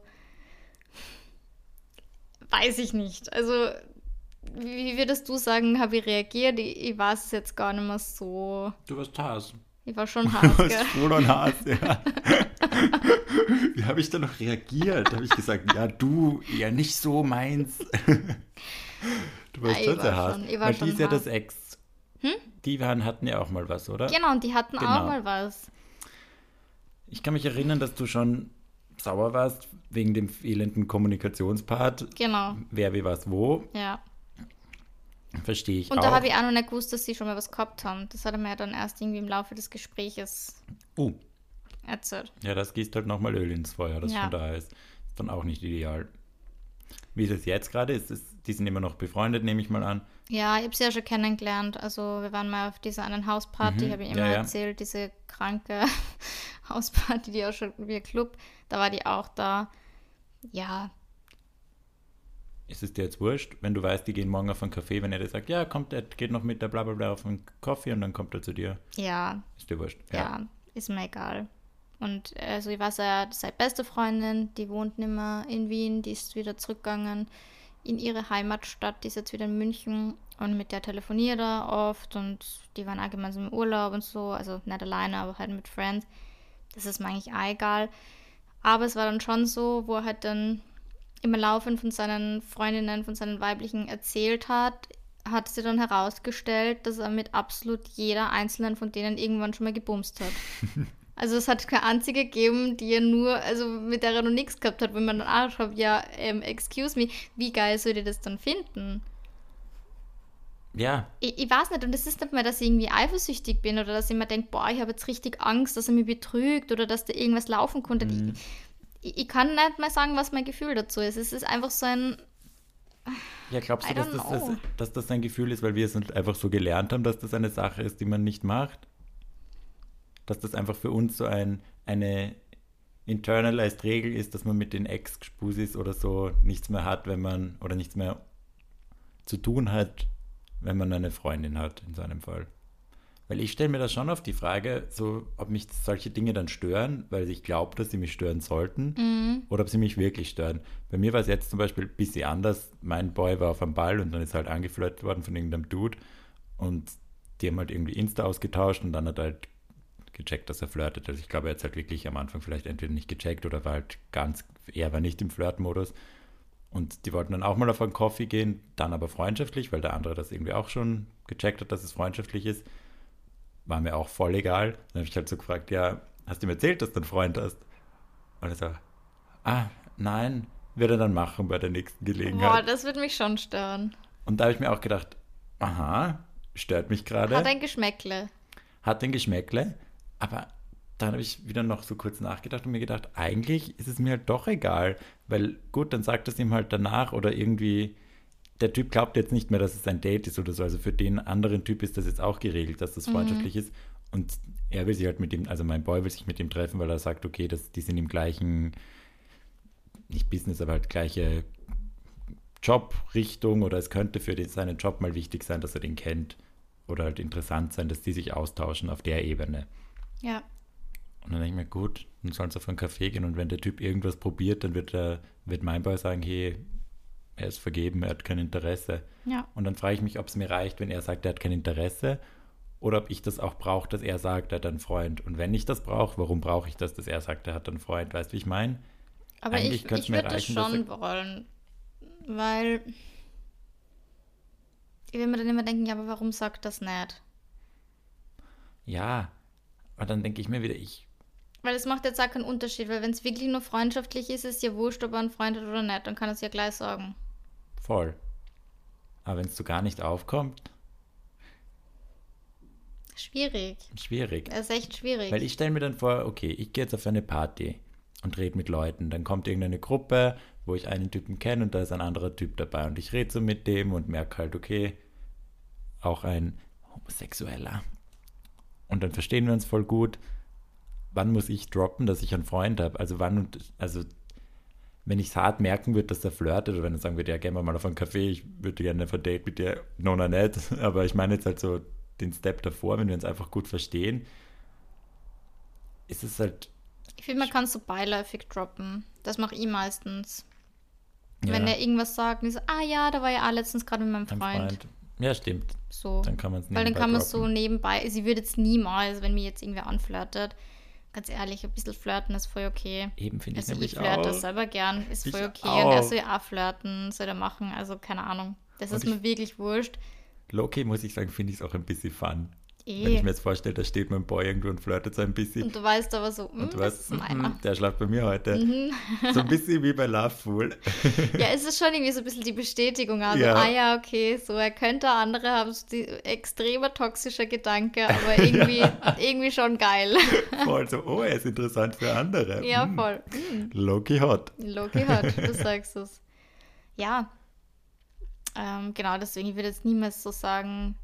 weiß ich nicht, also wie würdest du sagen, habe ich reagiert? Ich, ich weiß es jetzt gar nicht mehr so. Du warst Has. Ich war schon Du hart, warst gell? voll und Has, ja. Wie habe ich da noch reagiert? Habe ich gesagt, ja, du, ja, nicht so meins. Du warst schon hart. schon- ich war Weil die schon ist ja das Ex. Die waren, hatten ja auch mal was, oder? Genau, und die hatten Genau. auch mal was. Ich kann mich erinnern, dass du schon sauer warst wegen dem fehlenden Kommunikationspart. Genau, Wer wie was wo. ja. Verstehe ich Und auch. da habe ich auch noch nicht gewusst, dass sie schon mal was gehabt haben. Das hat er mir ja dann erst irgendwie im Laufe des Gespräches uh, erzählt. ja, das gießt halt nochmal Öl ins Feuer, das Ja. schon da ist. Ist dann auch nicht ideal. Wie ist es jetzt gerade? Ist es, die sind immer noch befreundet, nehme ich mal an. Ja, ich habe sie ja schon kennengelernt. Also wir waren mal auf dieser einen Hausparty, Mhm, habe ich immer ja. erzählt, diese kranke Hausparty, die auch schon wie ein Club. Da war die auch da. Ja, Ist es dir jetzt wurscht, wenn du weißt, die gehen morgen auf einen Café, wenn er dir sagt, ja, kommt, er geht noch mit der blablabla auf einen Kaffee und dann kommt er zu dir. ja, Ist dir wurscht. ja, ist mir egal. Und also ich weiß ja, seine beste Freundin, die wohnt nicht mehr in Wien, die ist wieder zurückgegangen in ihre Heimatstadt, die ist jetzt wieder in München. Und mit der telefoniert er oft und die waren auch gemeinsam im Urlaub und so. Also nicht alleine, aber halt mit Friends. Das ist mir eigentlich auch egal. Aber es war dann schon so, wo er halt dann im Laufe von seinen Freundinnen, von seinen weiblichen erzählt hat, hat sie dann herausgestellt, dass er mit absolut jeder einzelnen von denen irgendwann schon mal gebumst hat. Also es hat keine einzige gegeben, die er nur, also mit der er noch nichts gehabt hat, wenn man dann anschaut, ja, ähm, excuse me, wie geil soll ihr das dann finden? Ja. Ich, ich, weiß nicht, und es ist nicht mal, dass ich irgendwie eifersüchtig bin oder dass ich mir denke, boah, ich habe jetzt richtig Angst, dass er mich betrügt oder dass da irgendwas laufen konnte. Mhm. Ich, ich, kann nicht mal sagen, was mein Gefühl dazu ist. Es ist einfach so ein. Ja, glaubst du, dass das, das, dass das ein Gefühl ist, weil wir es einfach so gelernt haben, dass das eine Sache ist, die man nicht macht? dass das einfach für uns so ein, eine internalized Regel ist, dass man mit den Ex-Spusis oder so nichts mehr hat, wenn man, oder nichts mehr zu tun hat, wenn man eine Freundin hat, in so einem Fall. Weil ich stelle mir da schon auf die Frage, so, ob mich solche Dinge dann stören, weil ich glaube, dass sie mich stören sollten, mhm. oder ob sie mich wirklich stören. Bei mir war es jetzt zum Beispiel ein bisschen anders. Mein Boy war auf einem Ball und dann ist halt angeflirtet worden von irgendeinem Dude und die haben halt irgendwie Insta ausgetauscht und dann hat halt gecheckt, dass er flirtet. Also ich glaube, er hat es halt wirklich am Anfang vielleicht entweder nicht gecheckt oder war halt ganz, er war nicht im Flirtmodus. Und die wollten dann auch mal auf einen Coffee gehen, dann aber freundschaftlich, weil der andere das irgendwie auch schon gecheckt hat, dass es freundschaftlich ist. War mir auch voll egal. Dann habe ich halt so gefragt, ja, hast du ihm erzählt, dass du einen Freund hast? Und er so, ah, nein, wird er dann machen bei der nächsten Gelegenheit. Boah, das würde mich schon stören. Und da habe ich mir auch gedacht, aha, stört mich gerade. Hat ein Geschmäckle. Hat ein Geschmäckle. Aber dann habe ich wieder noch so kurz nachgedacht und mir gedacht, eigentlich ist es mir halt doch egal, weil gut, dann sagt es ihm halt danach oder irgendwie, der Typ glaubt jetzt nicht mehr, dass es ein Date ist oder so. Also für den anderen Typ ist das jetzt auch geregelt, dass das mhm. freundschaftlich mhm. ist. Und er will sich halt mit ihm, also mein Boy will sich mit ihm treffen, weil er sagt, okay, das, die sind im gleichen, nicht Business, aber halt gleiche Jobrichtung oder es könnte für den, seinen Job mal wichtig sein, dass er den kennt oder halt interessant sein, dass die sich austauschen auf der Ebene. Ja. Und dann denke ich mir, gut, dann sollen sie auf einen Café gehen und wenn der Typ irgendwas probiert, dann wird, der, wird mein Boy sagen, hey, er ist vergeben, er hat kein Interesse. Ja. Und dann frage ich mich, ob es mir reicht, wenn er sagt, er hat kein Interesse oder ob ich das auch brauche, dass er sagt, er hat einen Freund. Und wenn ich das brauche, warum brauche ich das, dass er sagt, er hat einen Freund? Weißt du, wie ich meine? Aber Eigentlich ich, ich würde das schon wollen, weil ich will mir dann immer denken, ja, aber warum sagt das nicht? Ja, aber dann denke ich mir wieder, ich. Weil es macht jetzt auch keinen Unterschied, weil wenn es wirklich nur freundschaftlich ist, ist es ja wurscht, ob er einen Freund hat oder nicht, dann kann er es ja gleich sagen. Voll. Aber wenn es so gar nicht aufkommt. Schwierig. Schwierig. Das ist echt schwierig. Weil ich stelle mir dann vor, okay, ich gehe jetzt auf eine Party und rede mit Leuten. Dann kommt irgendeine Gruppe, wo ich einen Typen kenne und da ist ein anderer Typ dabei. Und ich rede so mit dem und merke halt, okay, auch ein Homosexueller und dann verstehen wir uns voll gut. Wann muss ich droppen, dass ich einen Freund habe? Also wann, also wenn ich es hart merken würde, dass er flirtet oder wenn er sagen würde, ja, gehen wir mal auf einen Café, ich würde gerne ein Date mit dir, no, no, nicht. Aber ich meine jetzt halt so den Step davor, wenn wir uns einfach gut verstehen, ist es halt. Ich finde, man kann es so beiläufig droppen. Das mache ich meistens. Ja. Wenn er irgendwas sagt, und ich so, ah ja, da war ja auch letztens gerade mit meinem Freund. Freund. Ja, stimmt. So. Dann kann man es Weil dann kann man es so nebenbei. Sie würde jetzt niemals, wenn mir jetzt irgendwer anflirtet, ganz ehrlich, ein bisschen flirten ist voll okay. Eben finde also ich nämlich ich flirte selber gern, ist ich voll okay. Auch. Und er soll ja auch flirten, soll er machen, also keine Ahnung. Das Und ist mir wirklich wurscht. Loki, muss ich sagen, finde ich es auch ein bisschen fun. Eh. Wenn ich mir jetzt vorstelle, da steht mein Boy irgendwo und flirtet so ein bisschen. Und du weißt aber so, und du weißt, mm, der schlaft bei mir heute. Mhm. So ein bisschen wie bei Loveful. ja, es ist schon irgendwie so ein bisschen die Bestätigung. Also, ja. ah ja, okay, so er könnte andere haben, so die extremer toxischer Gedanke, aber irgendwie, irgendwie schon geil. voll so, oh, er ist interessant für andere. Ja, hm. voll. Mhm. Loki hot. Loki hot, du sagst es. Ja, ähm, genau, deswegen würde ich jetzt niemals so sagen,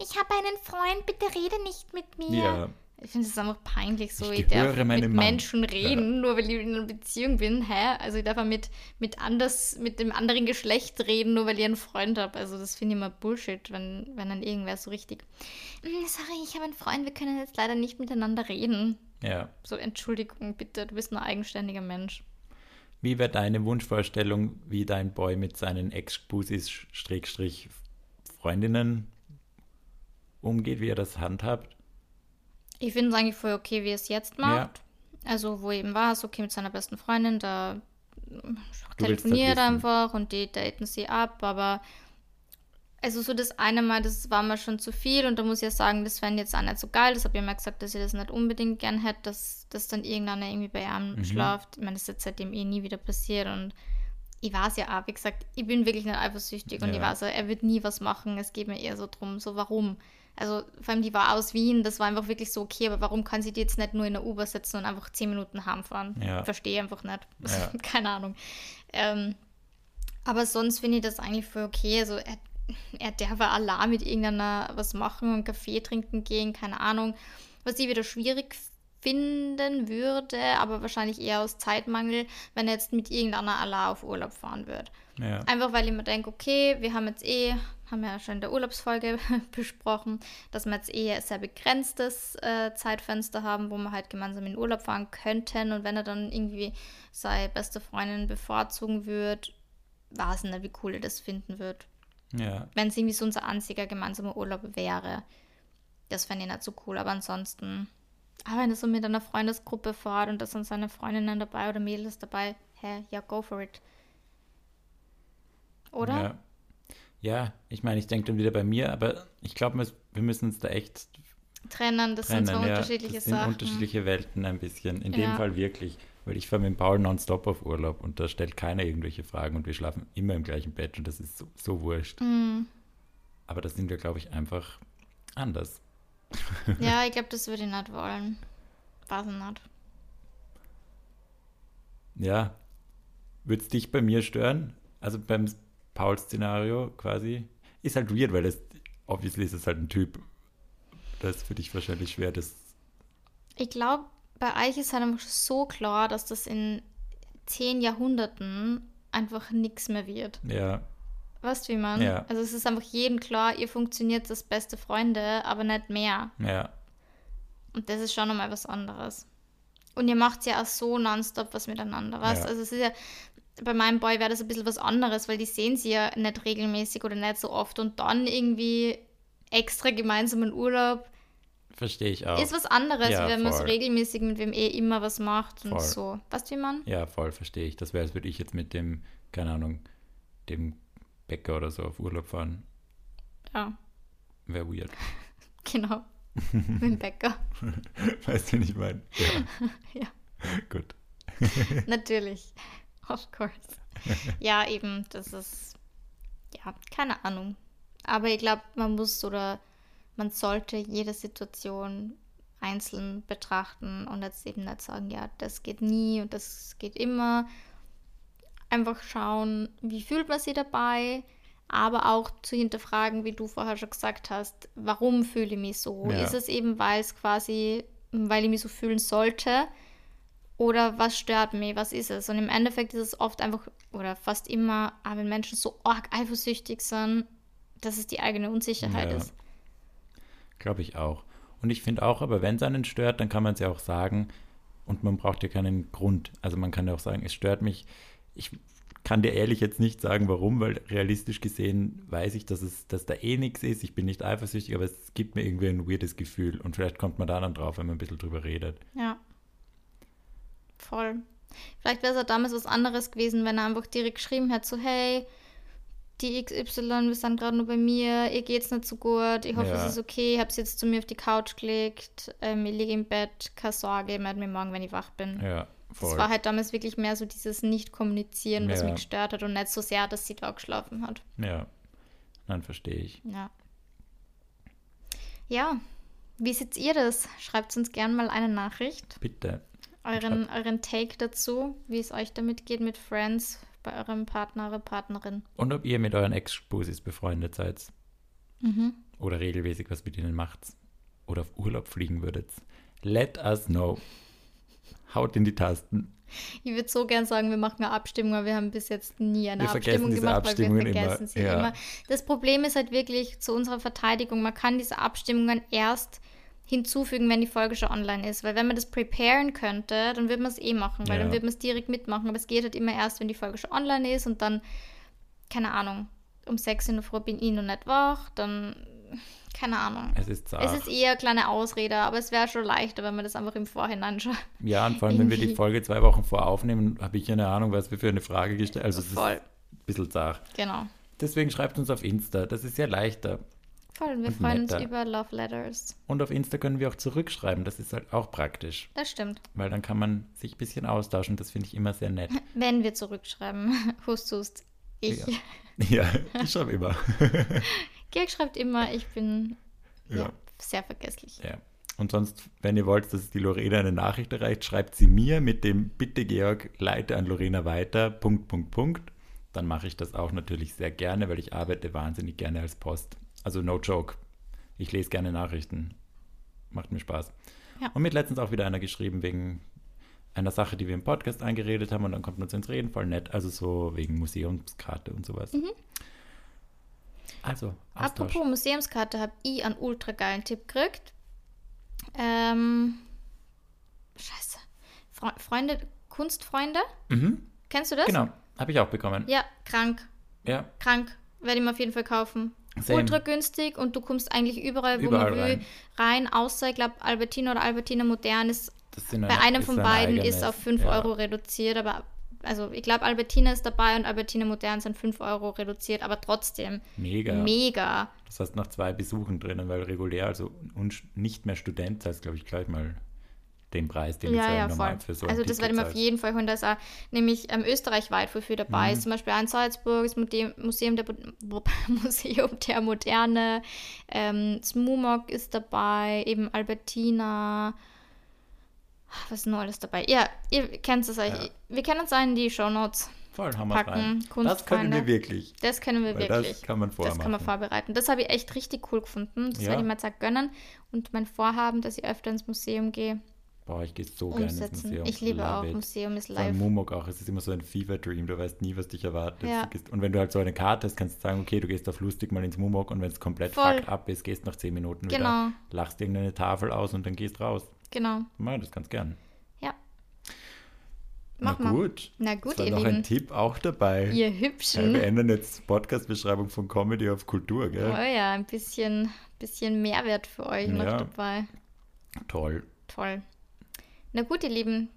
ich habe einen Freund, bitte rede nicht mit mir. Ja. Ich finde es einfach peinlich so. Ich, ich darf mit Mann. Menschen reden, ja. nur weil ich in einer Beziehung bin. Hä? Also ich darf auch mit, mit, anders, mit dem anderen Geschlecht reden, nur weil ich einen Freund habe. Also das finde ich immer Bullshit, wenn, wenn dann irgendwer so richtig. Hm, sorry, ich habe einen Freund, wir können jetzt leider nicht miteinander reden. Ja. So, Entschuldigung, bitte, du bist ein eigenständiger Mensch. Wie wäre deine Wunschvorstellung, wie dein Boy mit seinen Ex-Busis, Schrägstrich, Freundinnen umgeht, wie ihr das handhabt. Ich finde es eigentlich voll okay, wie er es jetzt macht. Also, wo eben war es okay mit seiner besten Freundin, da telefoniert einfach und die daten sie ab, aber also so das eine Mal, das war mir schon zu viel und da muss ich ja sagen, das fände ich jetzt auch nicht so geil. Das habe ich mir gesagt, dass ich das nicht unbedingt gern hätte, dass, dass dann irgendeiner irgendwie bei einem Mhm. schlaft. Ich meine, das ist jetzt seitdem eh nie wieder passiert und ich weiß ja auch, wie gesagt, ich bin wirklich nicht eifersüchtig und ich Ja. weiß, auch, er wird nie was machen. Es geht mir eher so drum, so warum. Also vor allem die war aus Wien, das war einfach wirklich so okay, aber warum kann sie die jetzt nicht nur in der Uber setzen und einfach zehn Minuten heimfahren? Ja. Verstehe einfach nicht. Ja. Keine Ahnung. Ähm, aber sonst finde ich das eigentlich voll okay. Also er, er darf allein mit irgendeiner was machen und Kaffee trinken gehen, keine Ahnung. Was ich wieder schwierig finden würde, aber wahrscheinlich eher aus Zeitmangel, wenn er jetzt mit irgendeiner allein auf Urlaub fahren würde. Ja. Einfach weil ich mir denke, okay, wir haben jetzt eh, haben ja schon in der Urlaubsfolge besprochen, dass wir jetzt eh ein sehr begrenztes äh, Zeitfenster haben, wo wir halt gemeinsam in Urlaub fahren könnten. Und wenn er dann irgendwie seine beste Freundin bevorzugen würde, weiß ich nicht, wie cool er das finden wird. ja. Wenn es irgendwie so unser einziger gemeinsamer Urlaub wäre. Das fände ich nicht so cool, aber ansonsten. Aber wenn er so mit einer Freundesgruppe fährt und da sind seine Freundinnen dabei oder Mädels dabei, hä, ja, go for it. Oder? Ja, ja ich meine, ich denke dann wieder bei mir, aber ich glaube, wir, müssen uns da echt Trennen, das trennen. sind zwei ja. unterschiedliche das sind Sachen. unterschiedliche Welten ein bisschen. In dem Ja. Fall wirklich. Weil ich fahre mit dem Paul nonstop auf Urlaub und da stellt keiner irgendwelche Fragen und wir schlafen immer im gleichen Bett und das ist so, so wurscht. Mm. Aber da sind wir, glaube ich, einfach anders. Ja, ich glaube, das würde ich nicht wollen. Weiß ich nicht. Ja. Würde es dich bei mir stören? Also beim Paul-Szenario quasi? Ist halt weird, weil das, obviously ist es halt ein Typ. Das ist für dich wahrscheinlich schwer, das. Ich glaube, bei euch ist halt einfach so klar, dass das in zehn Jahrhunderten einfach nichts mehr wird. Ja, Weißt du, wie man? Ja. Also es ist einfach jedem klar, ihr funktioniert als beste Freunde, aber nicht mehr. ja, Und das ist schon nochmal was anderes. Und ihr macht ja auch so nonstop was miteinander, weißt Ja. Also es ist ja, bei meinem Boy wäre das ein bisschen was anderes, weil die sehen sie ja nicht regelmäßig oder nicht so oft und dann irgendwie extra gemeinsamen Urlaub verstehe ich auch. ist was anderes, Ja, wie wenn man so regelmäßig mit wem eh immer was macht und Voll. so. Weißt du, wie man? Ja, voll, verstehe ich. Das wäre, als würde ich jetzt mit dem, keine Ahnung, dem Bäcker oder so auf Urlaub fahren. Ja, Wäre weird. genau. mit dem Bäcker. weißt du, was ich meine? Ja. Ja. Gut. Natürlich. Of course. Ja, eben, das ist, ja, keine Ahnung. Aber ich glaube, man muss oder man sollte jede Situation einzeln betrachten und jetzt eben nicht sagen, ja, das geht nie und das geht immer. Einfach schauen, wie fühlt man sich dabei, aber auch zu hinterfragen, wie du vorher schon gesagt hast, warum fühle ich mich so? Ja. Ist es eben, weil es quasi, weil ich mich so fühlen sollte? Oder was stört mich? Was ist es? Und im Endeffekt ist es oft einfach, oder fast immer, aber wenn Menschen so arg eifersüchtig sind, dass es die eigene Unsicherheit Ja. ist. Glaube ich auch. Und ich finde auch, aber wenn es einen stört, dann kann man es ja auch sagen und man braucht ja keinen Grund. Also man kann ja auch sagen, es stört mich. Ich kann dir ehrlich jetzt nicht sagen, warum, weil realistisch gesehen weiß ich, dass, es, dass da eh nichts ist. Ich bin nicht eifersüchtig, aber es gibt mir irgendwie ein weirdes Gefühl. Und vielleicht kommt man da dann drauf, wenn man ein bisschen drüber redet. Ja. Voll. Vielleicht wäre es ja damals was anderes gewesen, wenn er einfach direkt geschrieben hätte, so, hey, die XY, wir sind gerade nur bei mir, ihr geht's nicht so gut, ich hoffe, Ja. es ist okay, ich hab's jetzt zu mir auf die Couch gelegt, ähm, ich liege im Bett, keine Sorge, ich melde mich morgen, wenn ich wach bin. Ja, Das voll. war halt damals wirklich mehr so dieses Nicht-Kommunizieren, was Ja. mich gestört hat und nicht so sehr, dass sie da geschlafen hat. Ja, dann verstehe ich. Ja. Ja, wie seht ihr das? Schreibt uns gern mal eine Nachricht. Bitte. Euren, euren Take dazu, wie es euch damit geht mit Friends bei eurem Partner, eurer Partnerin. Und ob ihr mit euren Ex-Spusis befreundet seid. Mhm. Oder regelmäßig was mit ihnen macht. Oder auf Urlaub fliegen würdet. Let us know. Haut in die Tasten. Ich würde so gern sagen, wir machen eine Abstimmung, aber wir haben bis jetzt nie eine Wir Abstimmung diese gemacht, Abstimmungen weil wir immer, vergessen sie ja. immer. Das Problem ist halt wirklich zu unserer Verteidigung, man kann diese Abstimmungen erst hinzufügen, wenn die Folge schon online ist. Weil wenn man das preparen könnte, dann würde man es eh machen, weil Ja. dann würde man es direkt mitmachen. Aber es geht halt immer erst, wenn die Folge schon online ist und dann, keine Ahnung. um 6 in der Früh bin ich noch nicht wach, dann keine Ahnung. Es ist zart. Es ist eher eine kleine Ausrede, aber es wäre schon leichter, wenn man das einfach im Vorhinein schon. Ja, und vor allem, wenn wir die. Folge zwei Wochen vor aufnehmen, habe ich eine Ahnung, was wir für eine Frage gestellt Also, es Voll. ist ein bisschen zart. Genau. Deswegen schreibt uns auf Insta. Das ist ja leichter. Voll, wir Und freuen uns netter. über Love Letters. Und auf Insta können wir auch zurückschreiben. Das ist halt auch praktisch. Das stimmt. Weil dann kann man sich ein bisschen austauschen. Das finde ich immer sehr nett. Wenn wir zurückschreiben. Hust, hust. Ich. Ja. Ja, ich schreibe immer. Georg schreibt immer, ich bin ja. Ja. sehr vergesslich. Ja. Und sonst, wenn ihr wollt, dass die Lorena eine Nachricht erreicht, schreibt sie mir mit dem Bitte Georg, leite an Lorena weiter, Punkt, Punkt, Punkt. Dann mache ich das auch natürlich sehr gerne, weil ich arbeite wahnsinnig gerne als Post. Also no joke. Ich lese gerne Nachrichten. Macht mir Spaß. Ja. Und mir hat letztens auch wieder einer geschrieben wegen einer Sache, die wir im Podcast angeredet haben und dann kommt man uns ins Reden, voll nett. Also so wegen Museumskarte und sowas. Also, Austausch. Apropos Museumskarte, habe ich einen ultra geilen Tipp gekriegt. Ähm, scheiße. Fre Freunde, Kunstfreunde? Mhm, Kennst du das? genau, habe ich auch bekommen. Ja, krank. Ja, Krank. Werde ich mir auf jeden Fall kaufen. Same. Ultra günstig und du kommst eigentlich überall, wo Überall man will, rein. rein. außer, ich glaube, Albertina oder Albertina Modern ist sind bei eine- einem ist von beiden eigenes, ist auf 5 ja. Euro reduziert, aber also ich glaube, Albertina ist dabei und Albertina Modern sind 5 Euro reduziert, aber trotzdem Mega. mega. Das heißt nach zwei Besuchen drinnen, weil regulär, also nicht mehr Student, heißt glaube ich gleich mal den Preis, den Ja, ja, normal voll. für so also ein das Ticket werde ich mir auf zahle. jeden Fall holen. Da ist auch nämlich ähm, österreichweit wofür dabei Mhm. ist. Zum Beispiel in Salzburg, das Museum, der, Museum der Moderne, ähm, Smumok ist dabei, eben Albertina. Was ist noch alles dabei? Ja, ihr kennt es euch. Ja. Wir können es in die Shownotes. Voll, haben wir rein. packen, Das können wir wirklich. Das können wir Weil wirklich. das kann man vorher Das kann man vorbereiten. Das habe ich echt richtig cool gefunden. Das Ja. werde ich mir jetzt auch gönnen. Und mein Vorhaben, dass ich öfter ins Museum gehe, Boah, ich gehe so gerne ins umsetzen. Museum. Ich liebe Love auch it. Museum ist live. Mumok auch. Es ist immer so ein Fever-Dream. Du weißt nie, was dich erwartet. Ja. Und wenn du halt so eine Karte hast, kannst du sagen, okay, du gehst auf lustig mal ins Mumok und wenn es komplett Voll. fucked up ist, gehst nach 10 Minuten Genau. wieder, lachst irgendeine Tafel aus und dann gehst raus. Genau. Mach das ganz gern. Ja. Mach Na mal. gut. Na gut, ihr noch ein Lieben. Tipp auch dabei. Ihr Ja, wir Hübschen. ändern jetzt Podcast-Beschreibung von Comedy auf Kultur, Oh gell? ja, ein bisschen, bisschen Mehrwert für euch noch Ja. dabei. Toll. Toll. Na gut, ihr Lieben.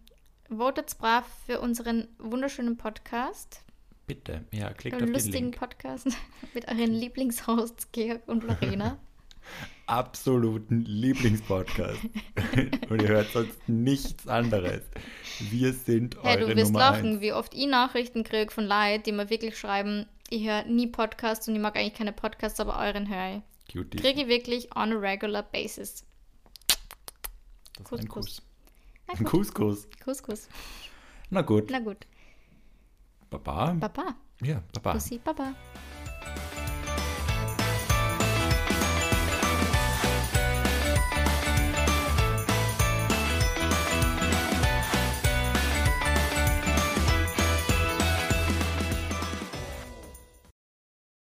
Votet brav für unseren wunderschönen Podcast. Bitte. Ja, klickt auf den lustigen Link. Podcast mit euren Lieblingshosts Georg und Lorena. Absoluten Lieblingspodcast. und ihr hört sonst nichts anderes. Wir sind Hey, eure du wirst Nummer lachen, eins. wie oft ich Nachrichten kriege von Leuten, die mir wirklich schreiben, ich höre nie Podcasts und ich mag eigentlich keine Podcasts, aber euren höre ich. Cutie. Kriege ich wirklich on a regular basis. Das war ein Kuss, Kuss. Ein. Kuss, Kuss. Na gut. Na gut. Baba. Baba. Ja, Baba. Kussi, Baba.